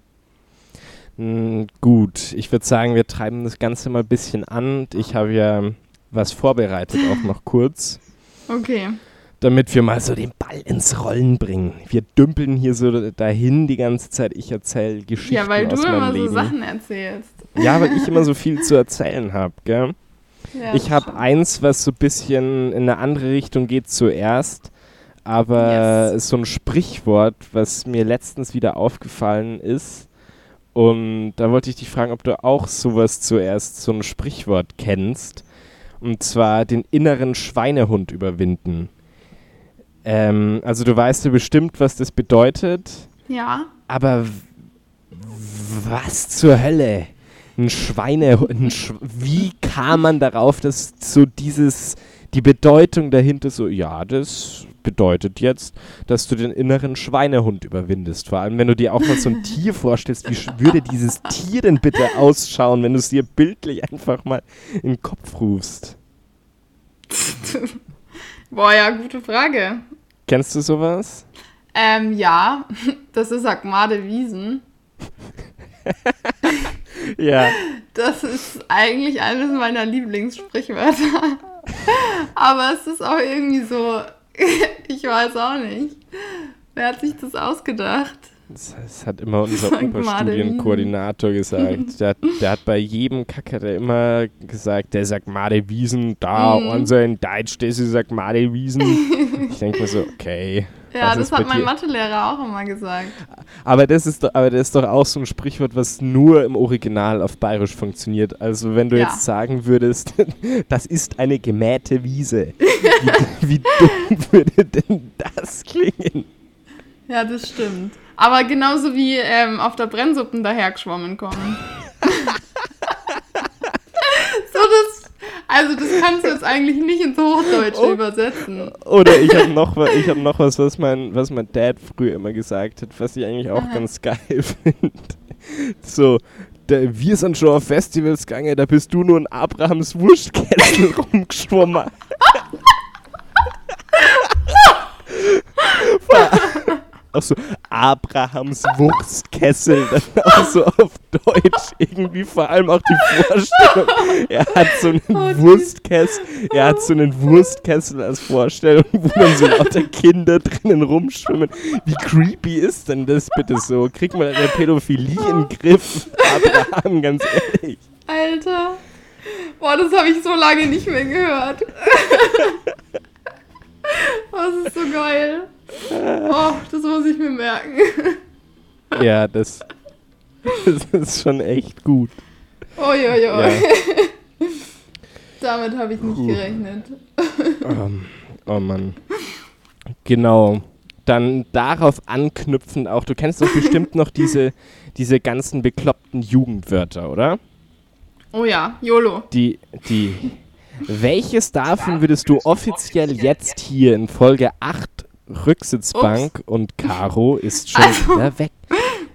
Mm, gut, ich würde sagen, wir treiben das Ganze mal ein bisschen an. Ich habe ja was vorbereitet, auch noch kurz, Okay. damit wir mal so den Ball ins Rollen bringen. Wir dümpeln hier so dahin die ganze Zeit. Ich erzähle Geschichten ja, weil du aus meinem immer so Leben. Sachen erzählst. Ja, weil ich immer so viel zu erzählen habe, gell? Ja, Ich habe eins, was so ein bisschen in eine andere Richtung geht zuerst. aber yes. so ein Sprichwort, was mir letztens wieder aufgefallen ist. Und da wollte ich dich fragen, ob du auch sowas zuerst, so ein Sprichwort kennst. Und zwar den inneren Schweinehund überwinden. Ähm, also du weißt ja bestimmt, was das bedeutet. Ja. Aber was zur Hölle? Ein Schweine, ein Sch wie kam man darauf, dass so dieses, die Bedeutung dahinter so, ja, das bedeutet jetzt, dass du den inneren Schweinehund überwindest. Vor allem, wenn du dir auch mal so ein Tier vorstellst, wie würde dieses Tier denn bitte ausschauen, wenn du es dir bildlich einfach mal in den Kopf rufst? Boah, ja, gute Frage. Kennst du sowas? Ähm, ja, das ist Agmade Wiesen. ja. Das ist eigentlich eines meiner Lieblingssprichwörter. Aber es ist auch irgendwie so, ich weiß auch nicht. Wer hat sich das ausgedacht? Das, das hat immer unser Oberstudienkoordinator gesagt. Der, der, hat bei jedem Kacker der immer gesagt, der sagt Made Wiesen, da mhm. unser in Deutsch, der sagt Made Wiesen. ich denke mir so, okay. Ja, das hat mein Mathelehrer auch immer gesagt. Aber das, ist doch, aber das ist doch auch so ein Sprichwort, was nur im Original auf Bayerisch funktioniert. Also wenn du ja. jetzt sagen würdest, das ist eine gemähte Wiese, wie, wie dumm würde denn das klingen? Ja, das stimmt. Aber genauso wie ähm, auf der Brennsuppen dahergeschwommen kommen. so das. Also das kannst du jetzt eigentlich nicht ins Hochdeutsche oh, übersetzen. Oder ich habe noch, hab noch was, was mein, was mein Dad früher immer gesagt hat, was ich eigentlich auch Aha. ganz geil finde. So, der, wir sind schon auf Festivals gegangen, da bist du nur in Abrahams Wurstkessel rumgeschwommen. auch so Abrahams Wurstkessel, dann auch so auf Deutsch irgendwie vor allem auch die Vorstellung. Er hat so einen oh, Wurstkessel, er hat so einen Wurstkessel als Vorstellung, wo dann so lauter Kinder drinnen rumschwimmen. Wie creepy ist denn das bitte so? Kriegt man eine Pädophilie in den Griff? Abraham, ganz ehrlich. Alter. Boah, das habe ich so lange nicht mehr gehört. oh, das ist so geil. Oh, das muss ich mir merken. Ja, das, das ist schon echt gut. Uiuiui. Ja. Damit habe ich nicht Puh. gerechnet. Um, oh Mann. Genau. Dann darauf anknüpfend auch, du kennst doch bestimmt noch diese, diese ganzen bekloppten Jugendwörter, oder? Oh ja, YOLO. Die, die. Welches davon würdest du offiziell jetzt hier in Folge 8 Rücksitzbank Ups. und Caro ist schon also, wieder weg.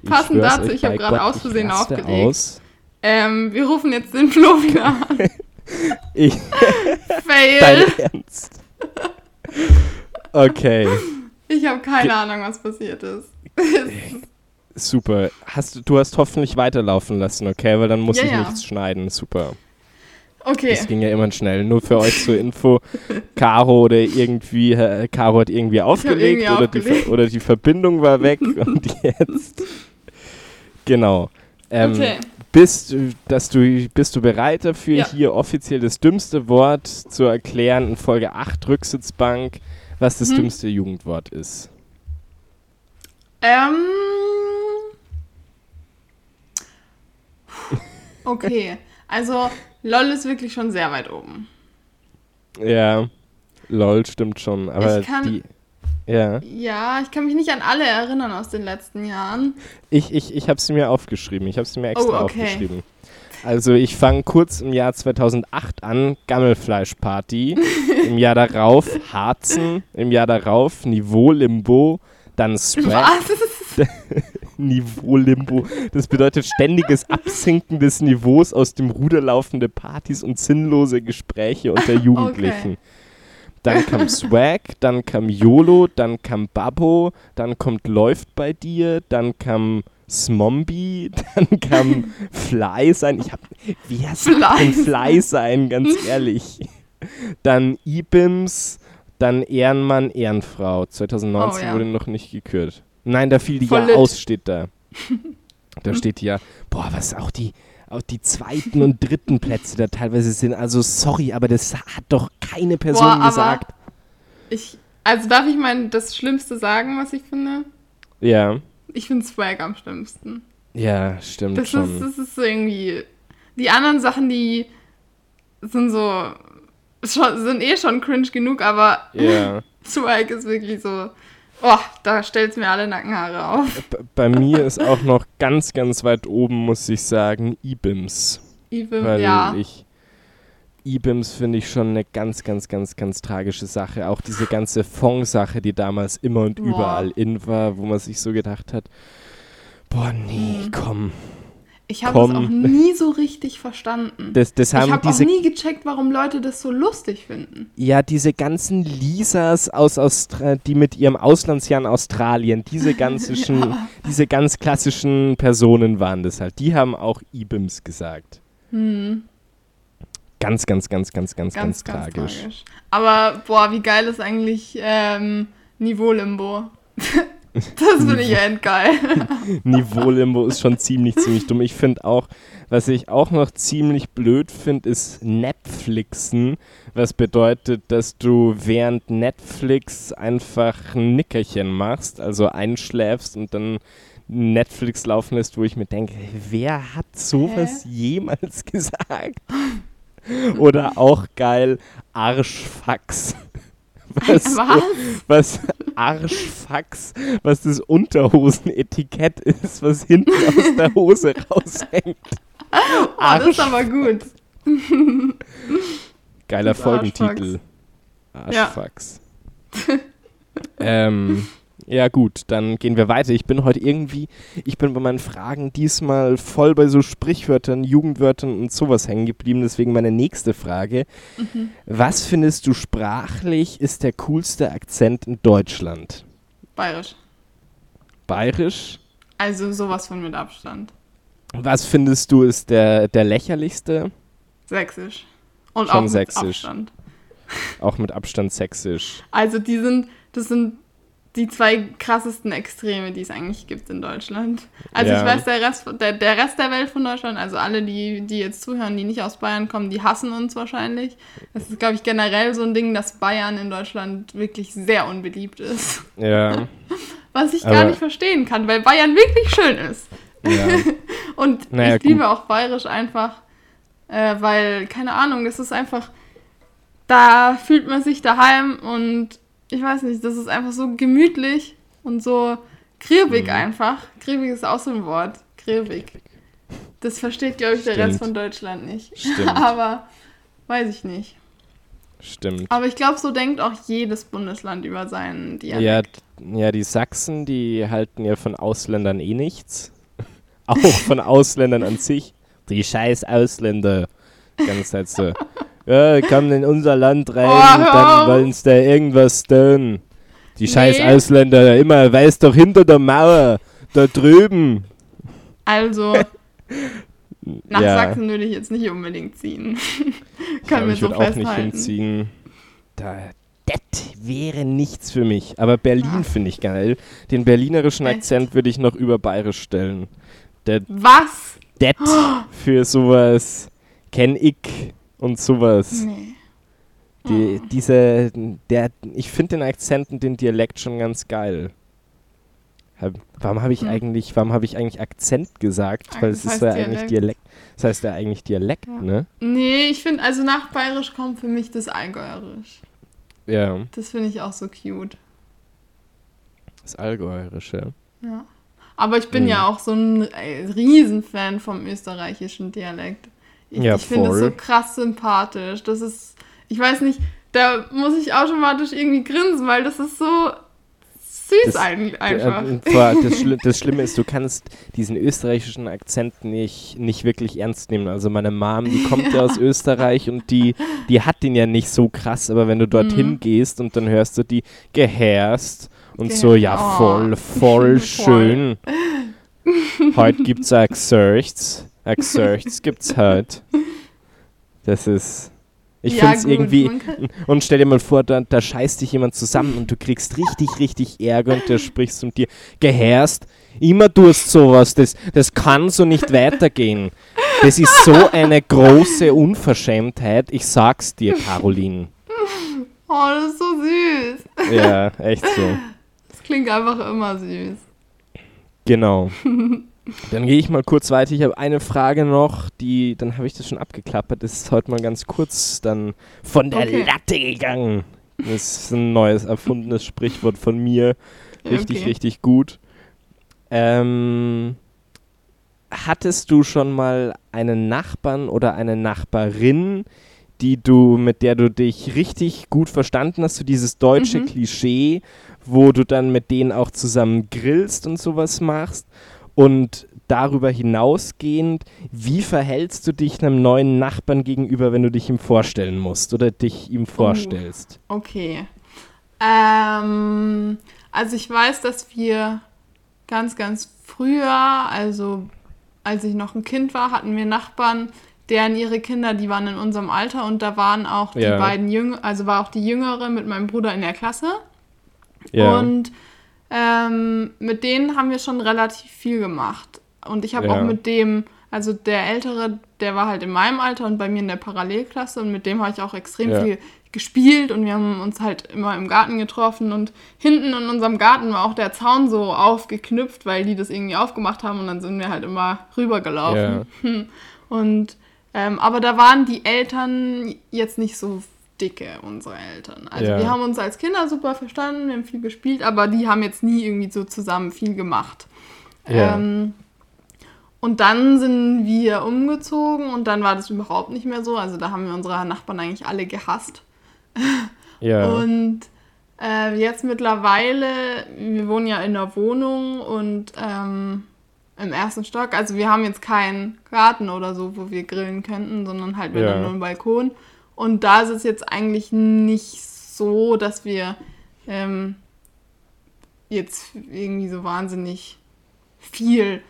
Passend dazu, ich habe gerade aus Versehen aufgelegt. Aus. Ähm, wir rufen jetzt den Flo wieder an. ich. Fail. Dein Ernst. Okay. Ich habe keine Ge Ahnung, was passiert ist. Super. Hast, du hast hoffentlich weiterlaufen lassen, okay? Weil dann muss ja, ich ja. nichts schneiden. Super. Okay. Das ging ja immer schnell. Nur für euch zur Info: Caro oder irgendwie, äh, Caro hat irgendwie aufgelegt, irgendwie oder, aufgelegt. Die, oder die Verbindung war weg und jetzt. Genau. Ähm, okay. Bist, dass du, bist du bereit dafür, ja. hier offiziell das dümmste Wort zu erklären in Folge 8 Rücksitzbank, was das hm. dümmste Jugendwort ist? Ähm. Okay. Also, LOL ist wirklich schon sehr weit oben. Ja, LOL stimmt schon, aber ich kann, die. Ja. Ja, ich kann mich nicht an alle erinnern aus den letzten Jahren. Ich, ich, ich habe sie mir aufgeschrieben. Ich habe sie mir extra oh, okay. aufgeschrieben. Also ich fange kurz im Jahr 2008 an, Gammelfleischparty. Im Jahr darauf Harzen. Im Jahr darauf Niveau Limbo. Dann Swag. Was? Niveau-Limbo. Das bedeutet ständiges Absinken des Niveaus aus dem Ruder laufende Partys und sinnlose Gespräche unter Jugendlichen. Okay. Dann kam Swag, dann kam YOLO, dann kam Babbo, dann kommt Läuft bei dir, dann kam Smombie, dann kam Fly sein. Ich hab, wie heißt denn Fly sein, ganz ehrlich. Dann Ibims, dann Ehrenmann, Ehrenfrau. 2019 oh, ja. wurde noch nicht gekürt. Nein, da fiel die Voll ja lit. aus, steht da. Da steht ja, boah, was auch die, auch die zweiten und dritten Plätze da teilweise sind. Also sorry, aber das hat doch keine Person boah, gesagt. Ich, Also darf ich mal das Schlimmste sagen, was ich finde? Ja. Ich finde Swag am schlimmsten. Ja, stimmt Das schon. ist, das ist irgendwie. Die anderen Sachen, die sind so. Schon, sind eh schon cringe genug, aber ja. Swag ist wirklich so. Oh, da stellt es mir alle Nackenhaare auf. B bei mir ist auch noch ganz, ganz weit oben, muss ich sagen, IBIMS. Even, Weil ja. ich. IBIMS finde ich schon eine ganz, ganz, ganz, ganz tragische Sache. Auch diese ganze Fong-Sache, die damals immer und Boah. überall in war, wo man sich so gedacht hat: Boah, nee, Mhm. komm. Ich habe es auch nie so richtig verstanden. Das, das ich habe auch nie gecheckt, warum Leute das so lustig finden. Ja, diese ganzen Lisas aus Austra die mit ihrem Auslandsjahr in Australien, diese ganzen, diese ganz klassischen Personen waren das halt. Die haben auch IBIMS gesagt. Hm, Ganz, ganz, ganz, ganz, ganz, ganz, ganz, tragisch. tragisch. Aber, boah, wie geil ist eigentlich ähm, Niveau-Limbo? das finde ich endgeil. Niveau-Limbo ist schon ziemlich, ziemlich dumm. Ich finde auch, was ich auch noch ziemlich blöd finde, ist Netflixen, was bedeutet, dass du während Netflix einfach ein Nickerchen machst, also einschläfst und dann Netflix laufen lässt, wo ich mir denke, wer hat sowas jemals gesagt? Oder auch geil, Arschfax. Was, Was? was Arschfax, was das Unterhosenetikett ist, was hinten aus der Hose raushängt. Oh, das ist aber gut. Geiler Folgentitel. Ja. Arschfax. ähm, ja gut, dann gehen wir weiter. Ich bin heute irgendwie, ich bin bei meinen Fragen diesmal voll bei so Sprichwörtern, Jugendwörtern und sowas hängen geblieben. Deswegen meine nächste Frage. Mhm. Was findest du sprachlich ist der coolste Akzent in Deutschland? Bayerisch. Bayerisch? Also sowas von mit Abstand. Was findest du ist der, der lächerlichste? Sächsisch. Und Schon auch mit sächsisch. Abstand. Auch mit Abstand sächsisch. Also die sind, das sind die zwei krassesten Extreme, die es eigentlich gibt in Deutschland. Also Ja. ich weiß, der Rest, der, der Rest der Welt von Deutschland, also alle, die, die jetzt zuhören, die nicht aus Bayern kommen, die hassen uns wahrscheinlich. Das ist, glaube ich, generell so ein Ding, dass Bayern in Deutschland wirklich sehr unbeliebt ist. Ja. Was ich Aber- gar nicht verstehen kann, weil Bayern wirklich schön ist. ja. Und Naja, ich liebe auch bayerisch einfach, äh, weil, keine Ahnung, das ist einfach, da fühlt man sich daheim und ich weiß nicht, das ist einfach so gemütlich und so krirbig Mhm. einfach. Krirbig ist auch so ein Wort. Krirbig. Das versteht, glaube ich, der Stimmt. Rest von Deutschland nicht. Stimmt. Aber weiß ich nicht. Stimmt. Aber ich glaube, so denkt auch jedes Bundesland über seinen Ja, Dialekt. d- ja, die Sachsen, die halten ja von Ausländern eh nichts. Auch von Ausländern an sich. Die scheiß Ausländer. Ganze Zeit so. Ja, kommen in unser Land rein, Oh, dann auf. wollen sie da irgendwas tun. Die scheiß Nee. Ausländer, immer, weiß doch hinter der Mauer, da drüben. Also, nach ja, Sachsen würde ich jetzt nicht unbedingt ziehen. ich Können wir ich so würde auch nicht festhalten. hinziehen. Da, das wäre nichts für mich. Aber Berlin Ah. finde ich geil. Den berlinerischen Echt? Akzent würde ich noch über bayerisch stellen. Der Was? Det für sowas kenn ich und sowas. Nee. Die, diese, der, ich finde den Akzent und den Dialekt schon ganz geil. Hab, warum habe ich Hm. eigentlich, warum habe ich eigentlich Akzent gesagt? Ah, Weil es ist ja eigentlich Dialekt. Dialekt. Das heißt ja eigentlich Dialekt, Ja. ne? Nee, ich finde, also nach Bayerisch kommt für mich das Allgäuerisch. Ja, Das finde ich auch so cute. das Allgäuerische. Ja. Aber ich bin Mhm. ja auch so ein äh, Riesenfan vom österreichischen Dialekt. Ich, Ja, ich finde es so krass sympathisch. Das ist, ich weiß nicht, da muss ich automatisch irgendwie grinsen, weil das ist so süß Das- ein, einfach. Äh, vor- das, Schli das Schlimme ist, du kannst diesen österreichischen Akzent nicht, nicht wirklich ernst nehmen. Also meine Mom, die kommt ja, aus Österreich und die, die hat den ja nicht so krass, aber wenn du dorthin Mhm. gehst und dann hörst du die gehärst und Ge- so, ja, Oh. voll, voll Voll. schön. heute gibt's Axerchts. Axerchts gibt's heute. Das ist. Ich Ja, find's gut, irgendwie. Und stell dir mal vor, da, da scheißt dich jemand zusammen und du kriegst richtig, richtig Ärger und der spricht zu dir, gehärst, immer tust sowas, das, das kann so nicht weitergehen. Das ist so eine große Unverschämtheit, ich sag's dir, Caroline. Oh, das ist so süß. Ja, echt so. Das klingt einfach immer süß. Genau. Dann gehe ich mal kurz weiter. Ich habe eine Frage noch, die, dann habe ich das schon abgeklappert. Das ist heute mal ganz kurz dann von der Okay. Latte gegangen. Das ist ein neues, erfundenes Sprichwort von mir. Richtig, Okay. richtig gut. Ähm, hattest du schon mal einen Nachbarn oder eine Nachbarin, die du, mit der du dich richtig gut verstanden hast, so dieses deutsche Mhm. Klischee, wo du dann mit denen auch zusammen grillst und sowas machst? Und darüber hinausgehend, wie verhältst du dich einem neuen Nachbarn gegenüber, wenn du dich ihm vorstellen musst oder dich ihm vorstellst? Okay. Ähm, also ich weiß, dass wir ganz, ganz früher, also als ich noch ein Kind war, hatten wir Nachbarn, deren ihre Kinder, die waren in unserem Alter und da waren auch die Ja. beiden Jüngere, also war auch die Jüngere mit meinem Bruder in der Klasse. Ja. Und ähm, mit denen haben wir schon relativ viel gemacht. Und ich habe Ja. auch mit dem, also der Ältere, der war halt in meinem Alter und bei mir in der Parallelklasse und mit dem habe ich auch extrem Ja. viel gespielt und wir haben uns halt immer im Garten getroffen und hinten in unserem Garten war auch der Zaun so aufgeknüpft, weil die das irgendwie aufgemacht haben und dann sind wir halt immer rübergelaufen. Und ähm, aber da waren die Eltern jetzt nicht so dicke, unsere Eltern. Also Ja. wir haben uns als Kinder super verstanden, wir haben viel gespielt, aber die haben jetzt nie irgendwie so zusammen viel gemacht. Ja. Ähm, und dann sind wir umgezogen und dann war das überhaupt nicht mehr so. Also da haben wir unsere Nachbarn eigentlich alle gehasst. ja. Und äh, jetzt mittlerweile, wir wohnen ja in der Wohnung und ähm, im ersten Stock. Also wir haben jetzt keinen Garten oder so, wo wir grillen könnten, sondern halt wenn Ja. nur einen Balkon. Und da ist es jetzt eigentlich nicht so, dass wir ähm, jetzt irgendwie so wahnsinnig viel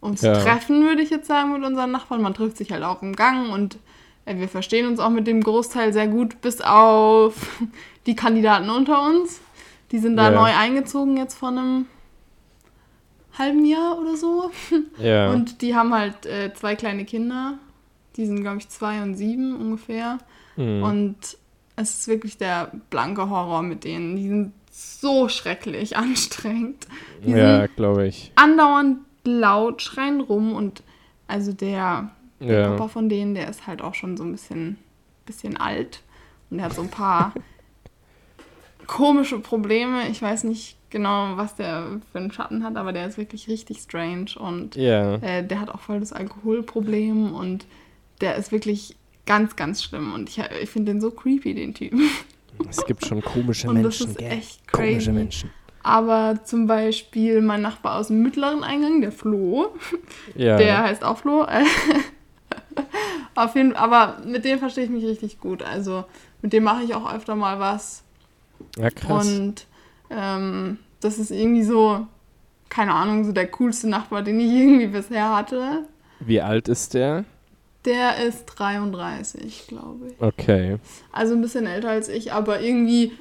uns Ja. treffen, würde ich jetzt sagen, mit unseren Nachbarn. Man trifft sich halt auch im Gang und äh, wir verstehen uns auch mit dem Großteil sehr gut, bis auf die Kandidaten unter uns. Die sind da Ja. neu eingezogen jetzt vor einem halben Jahr oder so. ja. Und die haben halt äh, zwei kleine Kinder. Die sind, glaube ich, zwei und sieben ungefähr. Hm. Und es ist wirklich der blanke Horror mit denen. Die sind so schrecklich anstrengend. Die ja, glaube ich. andauernd laut, schreien rum und also der, der Ja. Papa von denen, der ist halt auch schon so ein bisschen, bisschen alt und der hat so ein paar komische Probleme. Ich weiß nicht genau, was der für einen Schatten hat, aber der ist wirklich richtig strange und Ja. äh, der hat auch voll das Alkoholproblem und der ist wirklich ganz, ganz schlimm und ich, ich finde den so creepy, den Typen. Es gibt schon komische Und das Menschen, ist gell? echt Komische crazy. Menschen. Aber zum Beispiel mein Nachbar aus dem mittleren Eingang, der Flo, Ja. Der heißt auch Flo. Auf jeden aber mit dem verstehe ich mich richtig gut. Also mit dem mache ich auch öfter mal was. ja, krass. Und ähm, das ist irgendwie so, keine Ahnung, so der coolste Nachbar, den ich irgendwie bisher hatte. Wie alt ist der? Der ist 33, glaube ich. Okay. Also ein bisschen älter als ich, aber irgendwie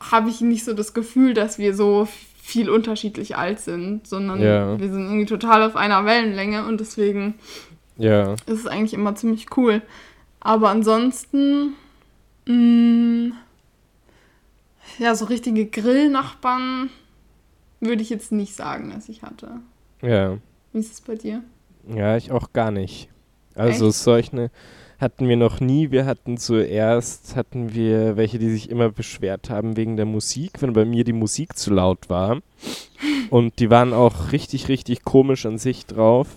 habe ich nicht so das Gefühl, dass wir so viel unterschiedlich alt sind, sondern Ja. wir sind irgendwie total auf einer Wellenlänge und deswegen Ja. ist es eigentlich immer ziemlich cool. Aber ansonsten, mh, ja, so richtige Grillnachbarn würde ich jetzt nicht sagen, dass ich hatte. Ja. Wie ist es bei dir? Ja, ich auch gar nicht. Also Echt? solche hatten wir noch nie. Wir hatten zuerst, hatten wir welche, die sich immer beschwert haben wegen der Musik, wenn bei mir die Musik zu laut war. Und die waren auch richtig, richtig komisch an sich drauf.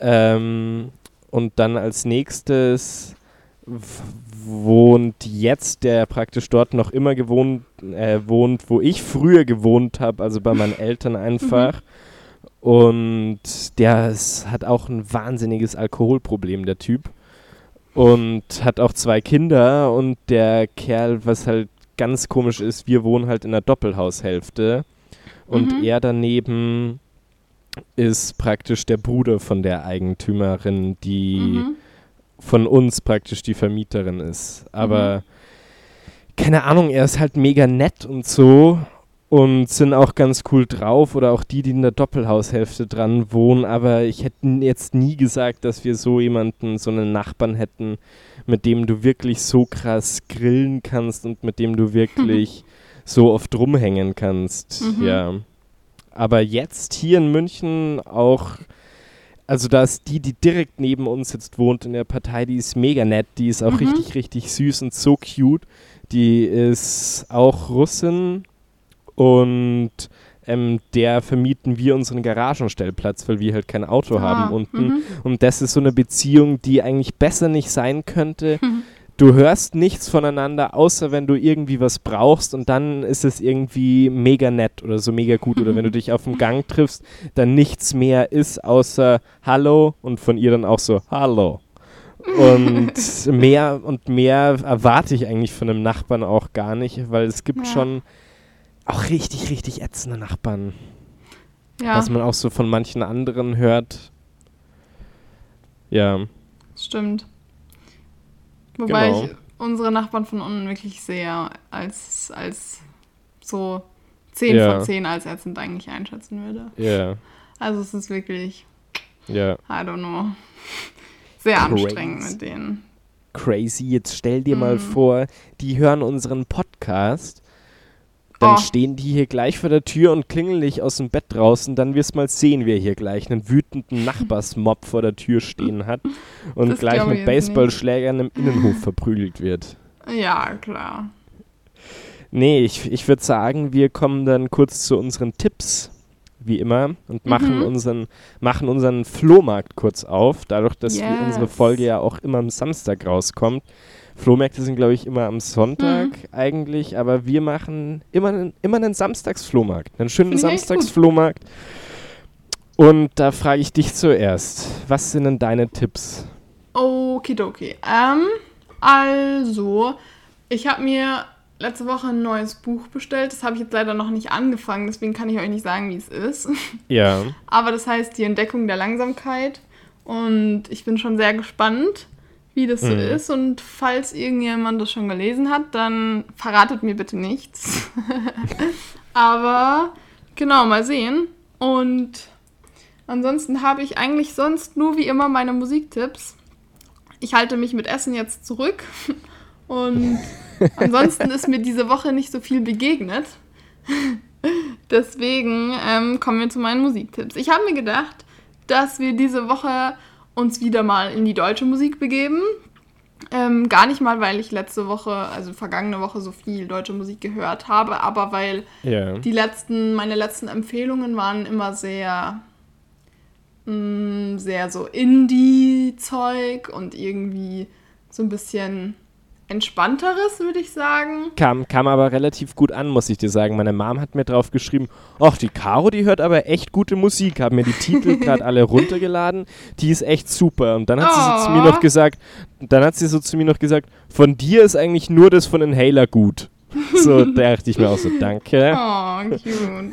Ähm, und dann als nächstes wohnt jetzt, der praktisch dort noch immer gewohnt, äh, wohnt, wo ich früher gewohnt habe, also bei meinen Eltern einfach. Und der ist, hat auch ein wahnsinniges Alkoholproblem, der Typ. Und hat auch zwei Kinder und der Kerl, was halt ganz komisch ist, wir wohnen halt in der Doppelhaushälfte. Und Mhm. er daneben ist praktisch der Bruder von der Eigentümerin, die Mhm. von uns praktisch die Vermieterin ist. Mhm. Aber keine Ahnung, er ist halt mega nett und so. Und sind auch ganz cool drauf oder auch die, die in der Doppelhaushälfte dran wohnen. Aber ich hätte jetzt nie gesagt, dass wir so jemanden, so einen Nachbarn hätten, mit dem du wirklich so krass grillen kannst und mit dem du wirklich so oft rumhängen kannst. Mhm. Ja. Aber jetzt hier in München auch, also da ist die, die direkt neben uns jetzt wohnt in der Partei, die ist mega nett, die ist auch Mhm. richtig, richtig süß und so cute. Die ist auch Russin und ähm, der vermieten wir unseren Garagenstellplatz, weil wir halt kein Auto Ah, haben unten. mhm. Und das ist so eine Beziehung, die eigentlich besser nicht sein könnte. Mhm. Du hörst nichts voneinander, außer wenn du irgendwie was brauchst und dann ist es irgendwie mega nett oder so mega gut. Oder wenn du dich auf dem Gang triffst, dann nichts mehr ist außer Hallo und von ihr dann auch so Hallo. Und mehr und mehr erwarte ich eigentlich von einem Nachbarn auch gar nicht, weil es gibt Ja. schon auch richtig, richtig ätzende Nachbarn, Ja, was man auch so von manchen anderen hört. Ja, stimmt. Wobei Genau. ich unsere Nachbarn von unten wirklich sehe als, als so 10 Ja. von 10 als ätzend eigentlich einschätzen würde. ja, Also es ist wirklich, ja. I don't know, sehr Crazy. anstrengend mit denen. Crazy. Jetzt stell dir mal Mhm. vor, die hören unseren Podcast. Dann Oh. stehen die hier gleich vor der Tür und klingeln dich aus dem Bett draußen. Dann wirst mal sehen, wer hier gleich einen wütenden Nachbarsmob vor der Tür stehen hat und Das gleich mit. Baseballschlägern im Innenhof verprügelt wird. Ja, klar. Nee, ich, ich würde sagen, wir kommen dann kurz zu unseren Tipps, wie immer, und machen, Mhm. unseren, machen unseren Flohmarkt kurz auf, dadurch, dass wir unsere Yes. Folge ja auch immer am Samstag rauskommt. Flohmärkte sind, glaube ich, immer am Sonntag Mhm. eigentlich, aber wir machen immer einen, immer einen Samstagsflohmarkt, einen schönen. Samstagsflohmarkt. Und da frage ich dich zuerst, was sind denn deine Tipps? Okidoki. Ähm, also, ich habe mir letzte Woche ein neues Buch bestellt. Das habe ich jetzt leider noch nicht angefangen, deswegen kann ich euch nicht sagen, wie es ist. Ja, Aber das heißt Die Entdeckung der Langsamkeit. Und ich bin schon sehr gespannt, wie das so Mhm. ist. Und falls irgendjemand das schon gelesen hat, dann verratet mir bitte nichts. Aber genau, mal sehen. Und ansonsten habe ich eigentlich sonst nur wie immer meine Musiktipps. Ich halte mich mit Essen jetzt zurück. Und ansonsten ist mir diese Woche nicht so viel begegnet. Deswegen ähm, kommen wir zu meinen Musiktipps. Ich habe mir gedacht, dass wir diese Woche uns wieder mal in die deutsche Musik begeben. Ähm, gar nicht mal, weil ich letzte Woche, also vergangene Woche, so viel deutsche Musik gehört habe, aber weil ja. die letzten, meine letzten Empfehlungen waren immer sehr, mh, sehr so Indie-Zeug und irgendwie so ein bisschen entspannteres, würde ich sagen. Kam, kam aber relativ gut an, muss ich dir sagen. Meine Mom hat mir drauf geschrieben, ach, die Caro, die hört aber echt gute Musik. Haben mir die Titel gerade alle runtergeladen. Die ist echt super. Und dann hat sie so zu mir Oh. noch gesagt, dann hat sie so zu mir noch gesagt, von dir ist eigentlich nur das von Inhaler gut. So dachte ich mir auch so, danke. Oh, cute.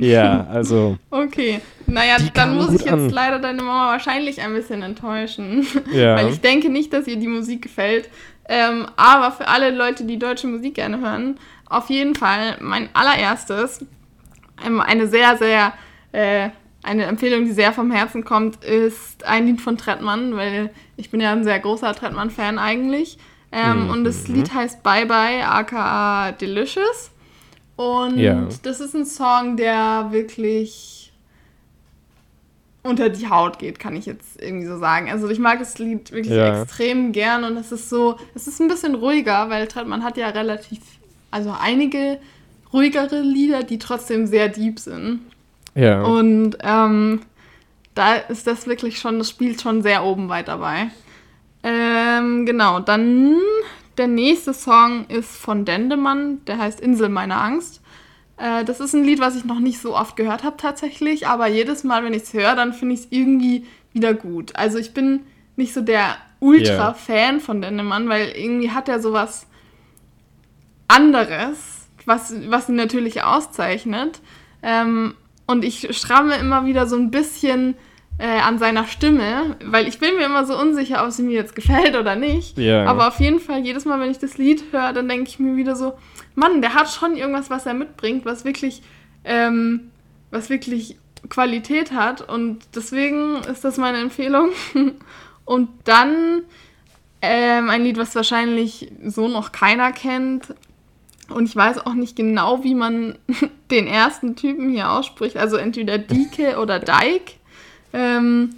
Ja, also, Okay. Naja, dann muss ich jetzt an. leider deine Mama wahrscheinlich ein bisschen enttäuschen. ja. Weil ich denke nicht, dass ihr die Musik gefällt. Ähm, aber für alle Leute, die deutsche Musik gerne hören, auf jeden Fall mein allererstes, ähm, eine sehr, sehr, äh, eine Empfehlung, die sehr vom Herzen kommt, ist ein Lied von Trettmann, weil ich bin ja ein sehr großer Trettmann-Fan eigentlich. Ähm, Mhm. Und das Lied heißt Bye Bye, aka Delicious. Und Ja. das ist ein Song, der wirklich unter die Haut geht, kann ich jetzt irgendwie so sagen. Also ich mag das Lied wirklich Ja. extrem gern und es ist so, es ist ein bisschen ruhiger, weil Trettmann hat ja relativ, also einige ruhigere Lieder, die trotzdem sehr deep sind. ja. Und ähm, da ist das wirklich schon, das spielt schon sehr oben weit dabei. Ähm, genau, dann der nächste Song ist von Dendemann, der heißt Insel meiner Angst. Äh, das ist ein Lied, was ich noch nicht so oft gehört habe tatsächlich, aber jedes Mal, wenn ich es höre, dann finde ich es irgendwie wieder gut. Also ich bin nicht so der Ultra-Fan von Dendemann, weil irgendwie hat er sowas anderes, was, was ihn natürlich auszeichnet. Ähm, und ich stramme immer wieder so ein bisschen äh, an seiner Stimme, weil ich bin mir immer so unsicher, ob sie mir jetzt gefällt oder nicht. Ja. Aber auf jeden Fall, jedes Mal, wenn ich das Lied höre, dann denke ich mir wieder so, Mann, der hat schon irgendwas, was er mitbringt, was wirklich, ähm, was wirklich Qualität hat. Und deswegen ist das meine Empfehlung. Und dann ähm, ein Lied, was wahrscheinlich so noch keiner kennt. Und ich weiß auch nicht genau, wie man den ersten Typen hier ausspricht. Also entweder Dike oder Dike. Ähm,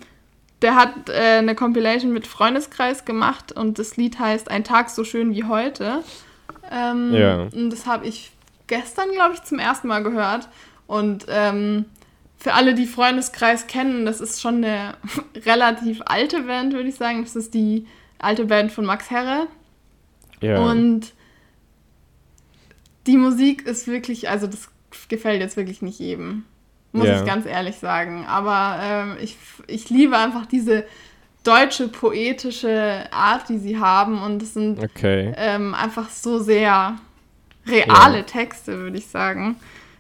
der hat äh, eine Compilation mit Freundeskreis gemacht und das Lied heißt Ein Tag so schön wie heute. Ähm, Ja. Und das habe ich gestern, glaube ich, zum ersten Mal gehört. Und ähm, für alle, die Freundeskreis kennen, das ist schon eine relativ alte Band, würde ich sagen. Das ist die alte Band von Max Herre. ja. Und die Musik ist wirklich, also das gefällt jetzt wirklich nicht jedem. Muss Ja. ich ganz ehrlich sagen. Aber ähm, ich, ich liebe einfach diese deutsche poetische Art, die sie haben. Und es sind okay. ähm, einfach so sehr reale Ja. Texte, würde ich sagen.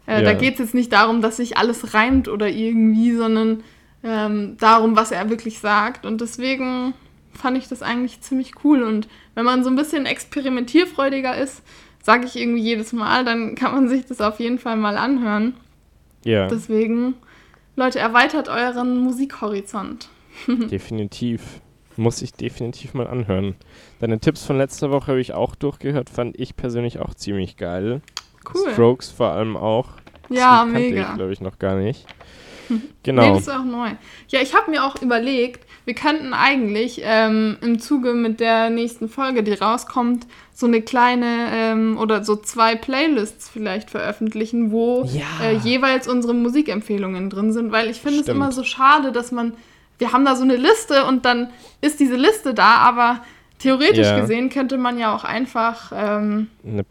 Äh, Ja. Da geht es jetzt nicht darum, dass sich alles reimt oder irgendwie, sondern ähm, darum, was er wirklich sagt. Und deswegen fand ich das eigentlich ziemlich cool. Und wenn man so ein bisschen experimentierfreudiger ist, sage ich irgendwie jedes Mal, dann kann man sich das auf jeden Fall mal anhören. Ja, Deswegen, Leute, erweitert euren Musikhorizont. definitiv. Muss ich definitiv mal anhören. Deine Tipps von letzter Woche habe ich auch durchgehört, fand ich persönlich auch ziemlich geil. Cool. Strokes vor allem auch. Das Ja, kannte mega. ich, glaube ich, noch gar nicht. Nee, Genau. das ist auch neu. Ja, ich habe mir auch überlegt, wir könnten eigentlich ähm, im Zuge mit der nächsten Folge, die rauskommt, so eine kleine ähm, oder so zwei Playlists vielleicht veröffentlichen, wo Ja. äh, jeweils unsere Musikempfehlungen drin sind, weil ich finde es immer so schade, dass man, wir haben da so eine Liste und dann ist diese Liste da, aber theoretisch Ja. gesehen könnte man ja auch einfach ähm,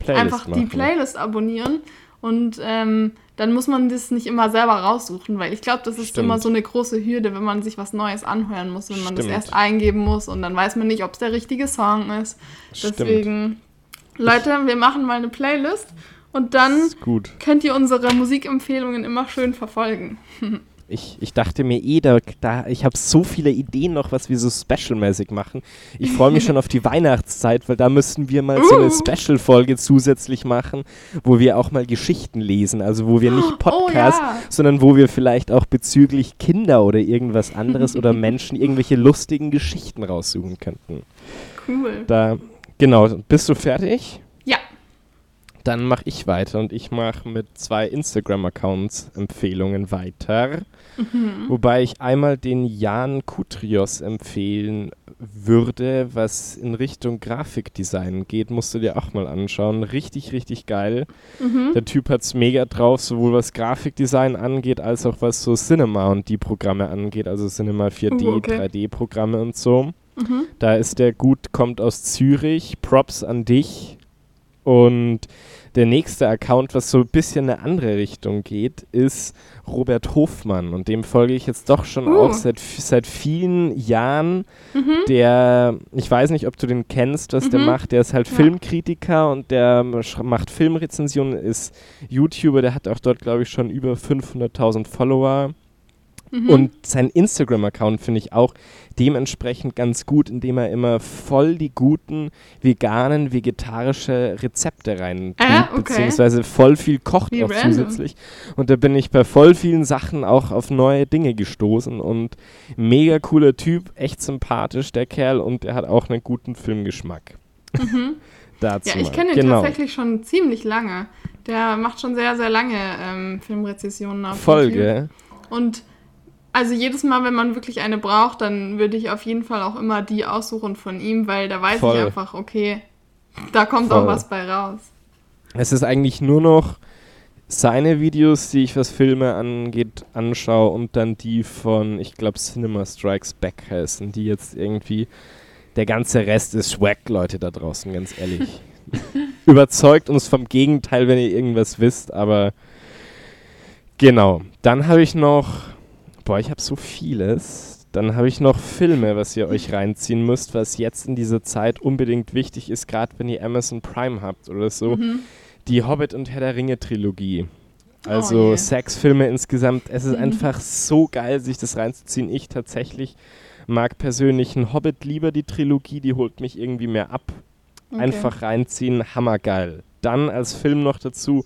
einfach machen. die Playlist abonnieren und ähm, dann muss man das nicht immer selber raussuchen, weil ich glaube, das ist Stimmt. immer so eine große Hürde, wenn man sich was Neues anhören muss, wenn man das Stimmt. erst eingeben muss und dann weiß man nicht, ob es der richtige Song ist. Stimmt. Deswegen, Leute, wir machen mal eine Playlist und dann Das könnt ihr unsere Musikempfehlungen immer schön verfolgen. Ich, ich dachte mir eh, da, da, ich habe so viele Ideen noch, was wir so specialmäßig machen. Ich freue mich schon auf die Weihnachtszeit, weil da müssten wir mal so eine Uh. Special-Folge zusätzlich machen, wo wir auch mal Geschichten lesen. Also wo wir nicht Podcast, Oh ja. sondern wo wir vielleicht auch bezüglich Kinder oder irgendwas anderes oder Menschen irgendwelche lustigen Geschichten raussuchen könnten. Cool. Da, genau, bist du fertig? Dann mache ich weiter und ich mache mit zwei Instagram-Accounts Empfehlungen weiter. Wobei ich einmal den Jan Kutrios empfehlen würde, was in Richtung Grafikdesign geht. Musst du dir auch mal anschauen. Richtig, richtig geil. Mhm. Der Typ hat's mega drauf, sowohl was Grafikdesign angeht, als auch was so Cinema und die Programme angeht. Also Cinema 4D, Uh, okay. 3D-Programme und so. Mhm. Da ist der gut, kommt aus Zürich. Props an dich. Und der nächste Account, was so ein bisschen in eine andere Richtung geht, ist Robert Hofmann. Und dem folge ich jetzt doch schon Uh. auch seit, seit vielen Jahren. Mhm. Der, ich weiß nicht, ob du den kennst, was der Mhm. macht. Der ist halt Ja. Filmkritiker und der macht Filmrezensionen, ist YouTuber. Der hat auch dort, glaube ich, schon über 500.000 Follower. Mhm. Und sein Instagram-Account finde ich auch dementsprechend ganz gut, indem er immer voll die guten veganen, vegetarische Rezepte rein tut, Äh, okay. beziehungsweise voll viel kocht Wie auch random. zusätzlich. Und da bin ich bei voll vielen Sachen auch auf neue Dinge gestoßen und mega cooler Typ, echt sympathisch, der Kerl, und er hat auch einen guten Filmgeschmack. Mhm. Dazu Ja, ich kenne ihn genau. tatsächlich schon ziemlich lange. Der macht schon sehr, sehr lange ähm, Filmrezessionen auf YouTube. Folge. Und also jedes Mal, wenn man wirklich eine braucht, dann würde ich auf jeden Fall auch immer die aussuchen von ihm, weil da weiß Voll. ich einfach, okay, da kommt Voll. auch was bei raus. Es ist eigentlich nur noch seine Videos, die ich was Filme angeht, anschaue und dann die von, ich glaube, Cinema Strikes Back heißen, die jetzt irgendwie, der ganze Rest ist Swag, Leute da draußen, ganz ehrlich. Überzeugt uns vom Gegenteil, wenn ihr irgendwas wisst, aber genau. Dann habe ich noch, boah, ich habe so vieles. Dann habe ich noch Filme, was ihr euch reinziehen müsst, was jetzt in dieser Zeit unbedingt wichtig ist, gerade wenn ihr Amazon Prime habt oder so Mhm. die Hobbit und Herr der Ringe Trilogie. Also Oh je. Sexfilme insgesamt, es ist Mhm. einfach so geil, sich das reinzuziehen. Ich tatsächlich mag persönlich einen Hobbit lieber, die Trilogie, die holt mich irgendwie mehr ab. Okay. Einfach reinziehen, hammergeil. Dann als Film noch dazu,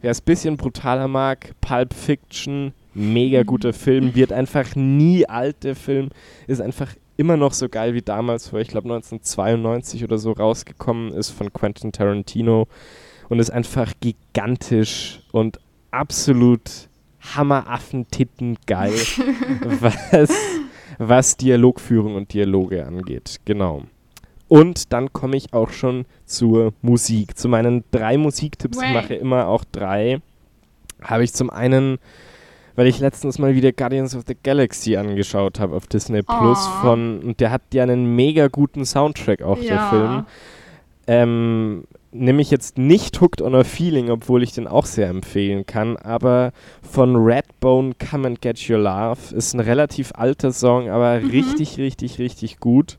wer es ein bisschen brutaler mag, Pulp Fiction, mega guter Film, wird einfach nie alt, der Film, ist einfach immer noch so geil wie damals, wo ich glaube 1992 oder so rausgekommen ist von Quentin Tarantino und ist einfach gigantisch und absolut Hammeraffentitten geil, was, was Dialogführung und Dialoge angeht. Genau. Und dann komme ich auch schon zur Musik. Zu meinen drei Musiktipps, ich mache immer auch drei, habe ich zum einen, weil ich letztens mal wieder Guardians of the Galaxy angeschaut habe auf Disney Plus Aw. von, und der hat ja einen mega guten Soundtrack auch, der Ja. Film. Ähm, nämlich jetzt nicht Hooked on a Feeling, obwohl ich den auch sehr empfehlen kann, aber von Redbone Come and Get Your Love ist ein relativ alter Song, aber Mhm. richtig, richtig, richtig gut.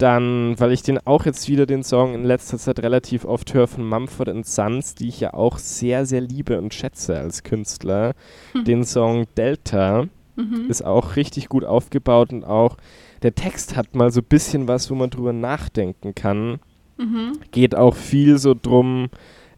Dann, weil ich den auch jetzt wieder den Song in letzter Zeit relativ oft höre von Mumford Sons, die ich ja auch sehr, sehr liebe und schätze als Künstler, den Song Delta Mhm. ist auch richtig gut aufgebaut und auch der Text hat mal so ein bisschen was, wo man drüber nachdenken kann Mhm. geht auch viel so drum,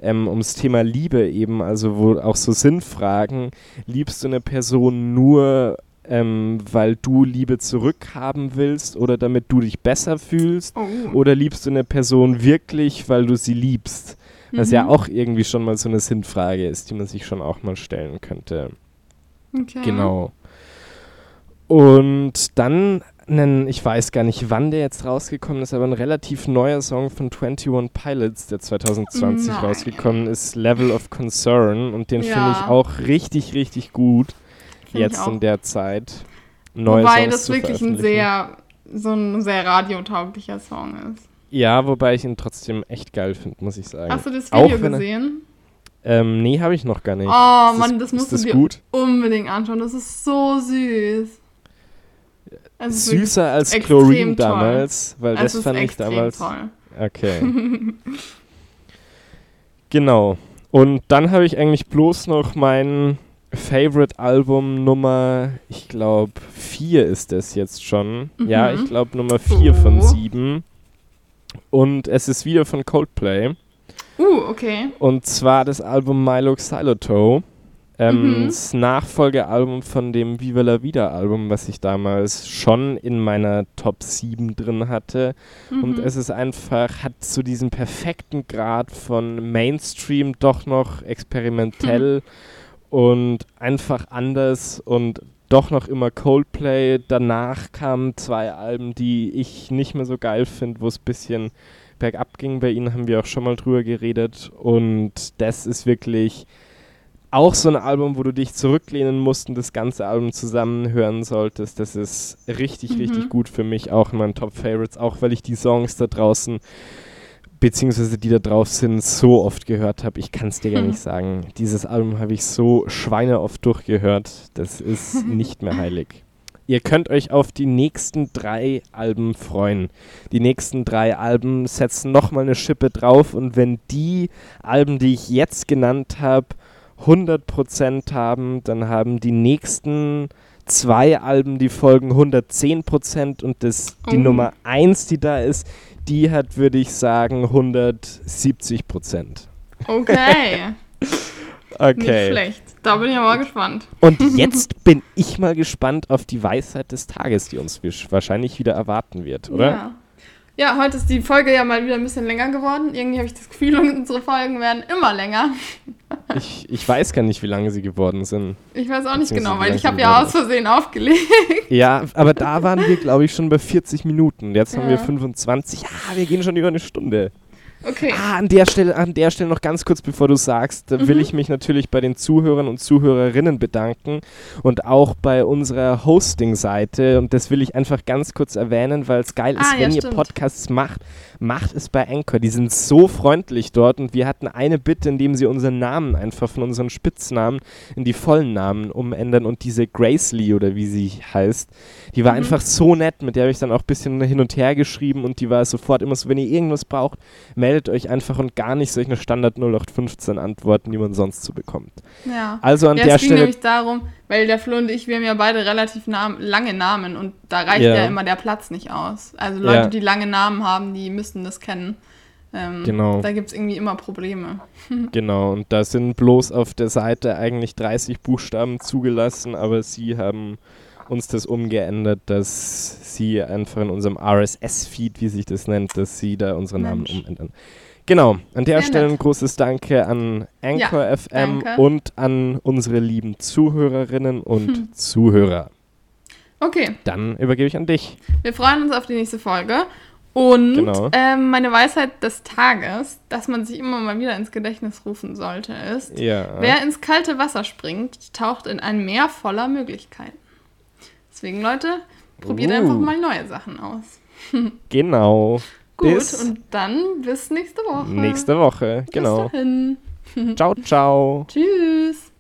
ähm, ums Thema Liebe eben, also wo auch so Sinnfragen, liebst du eine Person nur, ähm, weil du Liebe zurückhaben willst oder damit du dich besser fühlst? Oh. Oder liebst du eine Person wirklich, weil du sie liebst? Was ja Mhm. auch irgendwie schon mal so eine Sinnfrage ist, die man sich schon auch mal stellen könnte. Okay. Genau. Und dann einen, ich weiß gar nicht, wann der jetzt rausgekommen ist, aber ein relativ neuer Song von 21 Pilots, der 2020 Nein. rausgekommen ist, Level of Concern. Und den finde Ja. ich auch richtig, richtig gut jetzt in der Zeit. Neue Wobei Songs das wirklich ein sehr, so ein sehr radiotauglicher Song ist. Ja, wobei ich ihn trotzdem echt geil finde, muss ich sagen. Hast du das Video er- gesehen? Ähm, nee, habe ich noch gar nicht. Oh Ist Mann, das ist musst das du dir gut? unbedingt anschauen. Das ist so süß. Wirklich- Süßer als toll. damals, weil es das fand ich damals. toll. Okay. genau. Und dann habe ich eigentlich bloß noch mein Favorite-Album Nummer, ich glaube, 4 ist es jetzt schon. Ja, Mhm. ich glaube Nummer 4 von Oh. 7. Und es ist wieder von Coldplay. Uh, okay. Und zwar das Album Milo Xyloto. Ähm, Mhm. Das Nachfolgealbum von dem Viva la Vida Album, was ich damals schon in meiner Top 7 drin hatte. Und Mhm. es ist einfach, hat so diesen perfekten Grad von Mainstream doch noch experimentell und einfach anders und doch noch immer Coldplay. Danach kamen zwei Alben, die ich nicht mehr so geil finde, wo es ein bisschen bergab ging. Bei ihnen haben wir auch schon mal drüber geredet. Und das ist wirklich auch so ein Album, wo du dich zurücklehnen musst und das ganze Album zusammen hören solltest. Das ist richtig, Mhm. richtig gut für mich, auch in meinen Top Favorites, auch weil ich die Songs da draußen, beziehungsweise die da drauf sind, so oft gehört habe. Ich kann es dir gar Hm. nicht sagen. Dieses Album habe ich so schweineoft durchgehört. Das ist nicht mehr heilig. Ihr könnt euch auf die nächsten drei Alben freuen. Die nächsten drei Alben setzen nochmal eine Schippe drauf und wenn die Alben, die ich jetzt genannt habe, 100% haben, dann haben die nächsten zwei Alben, die folgen 110% und das, die Oh. Nummer 1, die da ist, die hat, würde ich sagen, 170%. Okay. Nicht Okay. schlecht. Da bin ich aber gespannt. Und jetzt bin ich mal gespannt auf die Weisheit des Tages, die uns wahrscheinlich wieder erwarten wird, oder? Ja. Ja, heute ist die Folge ja mal wieder ein bisschen länger geworden. Irgendwie habe ich das Gefühl, unsere Folgen werden immer länger. Ich, ich weiß gar nicht, wie lange sie geworden sind. Ich weiß auch nicht genau, weil ich habe ja aus Versehen aufgelegt. Ja, aber da waren wir, glaube ich, schon bei 40 Minuten. Jetzt haben wir Ja. 25. Ja, wir gehen schon über eine Stunde. Okay. Ah, an der Stelle, an der Stelle noch ganz kurz, bevor du sagst, will Mhm. ich mich natürlich bei den Zuhörern und Zuhörerinnen bedanken und auch bei unserer Hosting-Seite. Und das will ich einfach ganz kurz erwähnen, weil es geil ist, Ah, ja, wenn ihr stimmt. Podcasts macht, macht es bei Anchor. Die sind so freundlich dort und wir hatten eine Bitte, indem sie unseren Namen einfach von unseren Spitznamen in die vollen Namen umändern und diese Grace Lee oder wie sie heißt, die war Mhm. einfach so nett, mit der habe ich dann auch ein bisschen hin und her geschrieben und die war sofort immer so, wenn ihr irgendwas braucht, meldet meldet euch einfach und gar nicht solche Standard 0815 Antworten, die man sonst so bekommt. Ja. Also an ja, der es ging Stelle. nämlich darum, weil der Flo und ich, wir haben ja beide relativ Nam lange Namen und da reicht Ja. ja. immer der Platz nicht aus. Also Leute, Ja. die lange Namen haben, die müssen das kennen. Ähm, Genau. Da gibt es irgendwie immer Probleme. Genau, und da sind bloß auf der Seite eigentlich 30 Buchstaben zugelassen, aber sie haben uns das umgeändert, dass sie einfach in unserem RSS-Feed, wie sich das nennt, dass sie da unsere Namen umändern. Genau, an der Sehr Stelle nett. ein großes Danke an Anchor Ja, FM danke. und an unsere lieben Zuhörerinnen und Hm. Zuhörer. Okay, Dann übergebe ich an dich. wir freuen uns auf die nächste Folge. Und Genau. ähm, meine Weisheit des Tages, dass man sich immer mal wieder ins Gedächtnis rufen sollte, ist, Ja. wer ins kalte Wasser springt, taucht in ein Meer voller Möglichkeiten. Deswegen, Leute, probiert Uh. einfach mal neue Sachen aus. Genau. Gut, Bis und dann bis nächste Woche. nächste Woche. Genau. Bis dahin. Ciao, ciao. Tschüss.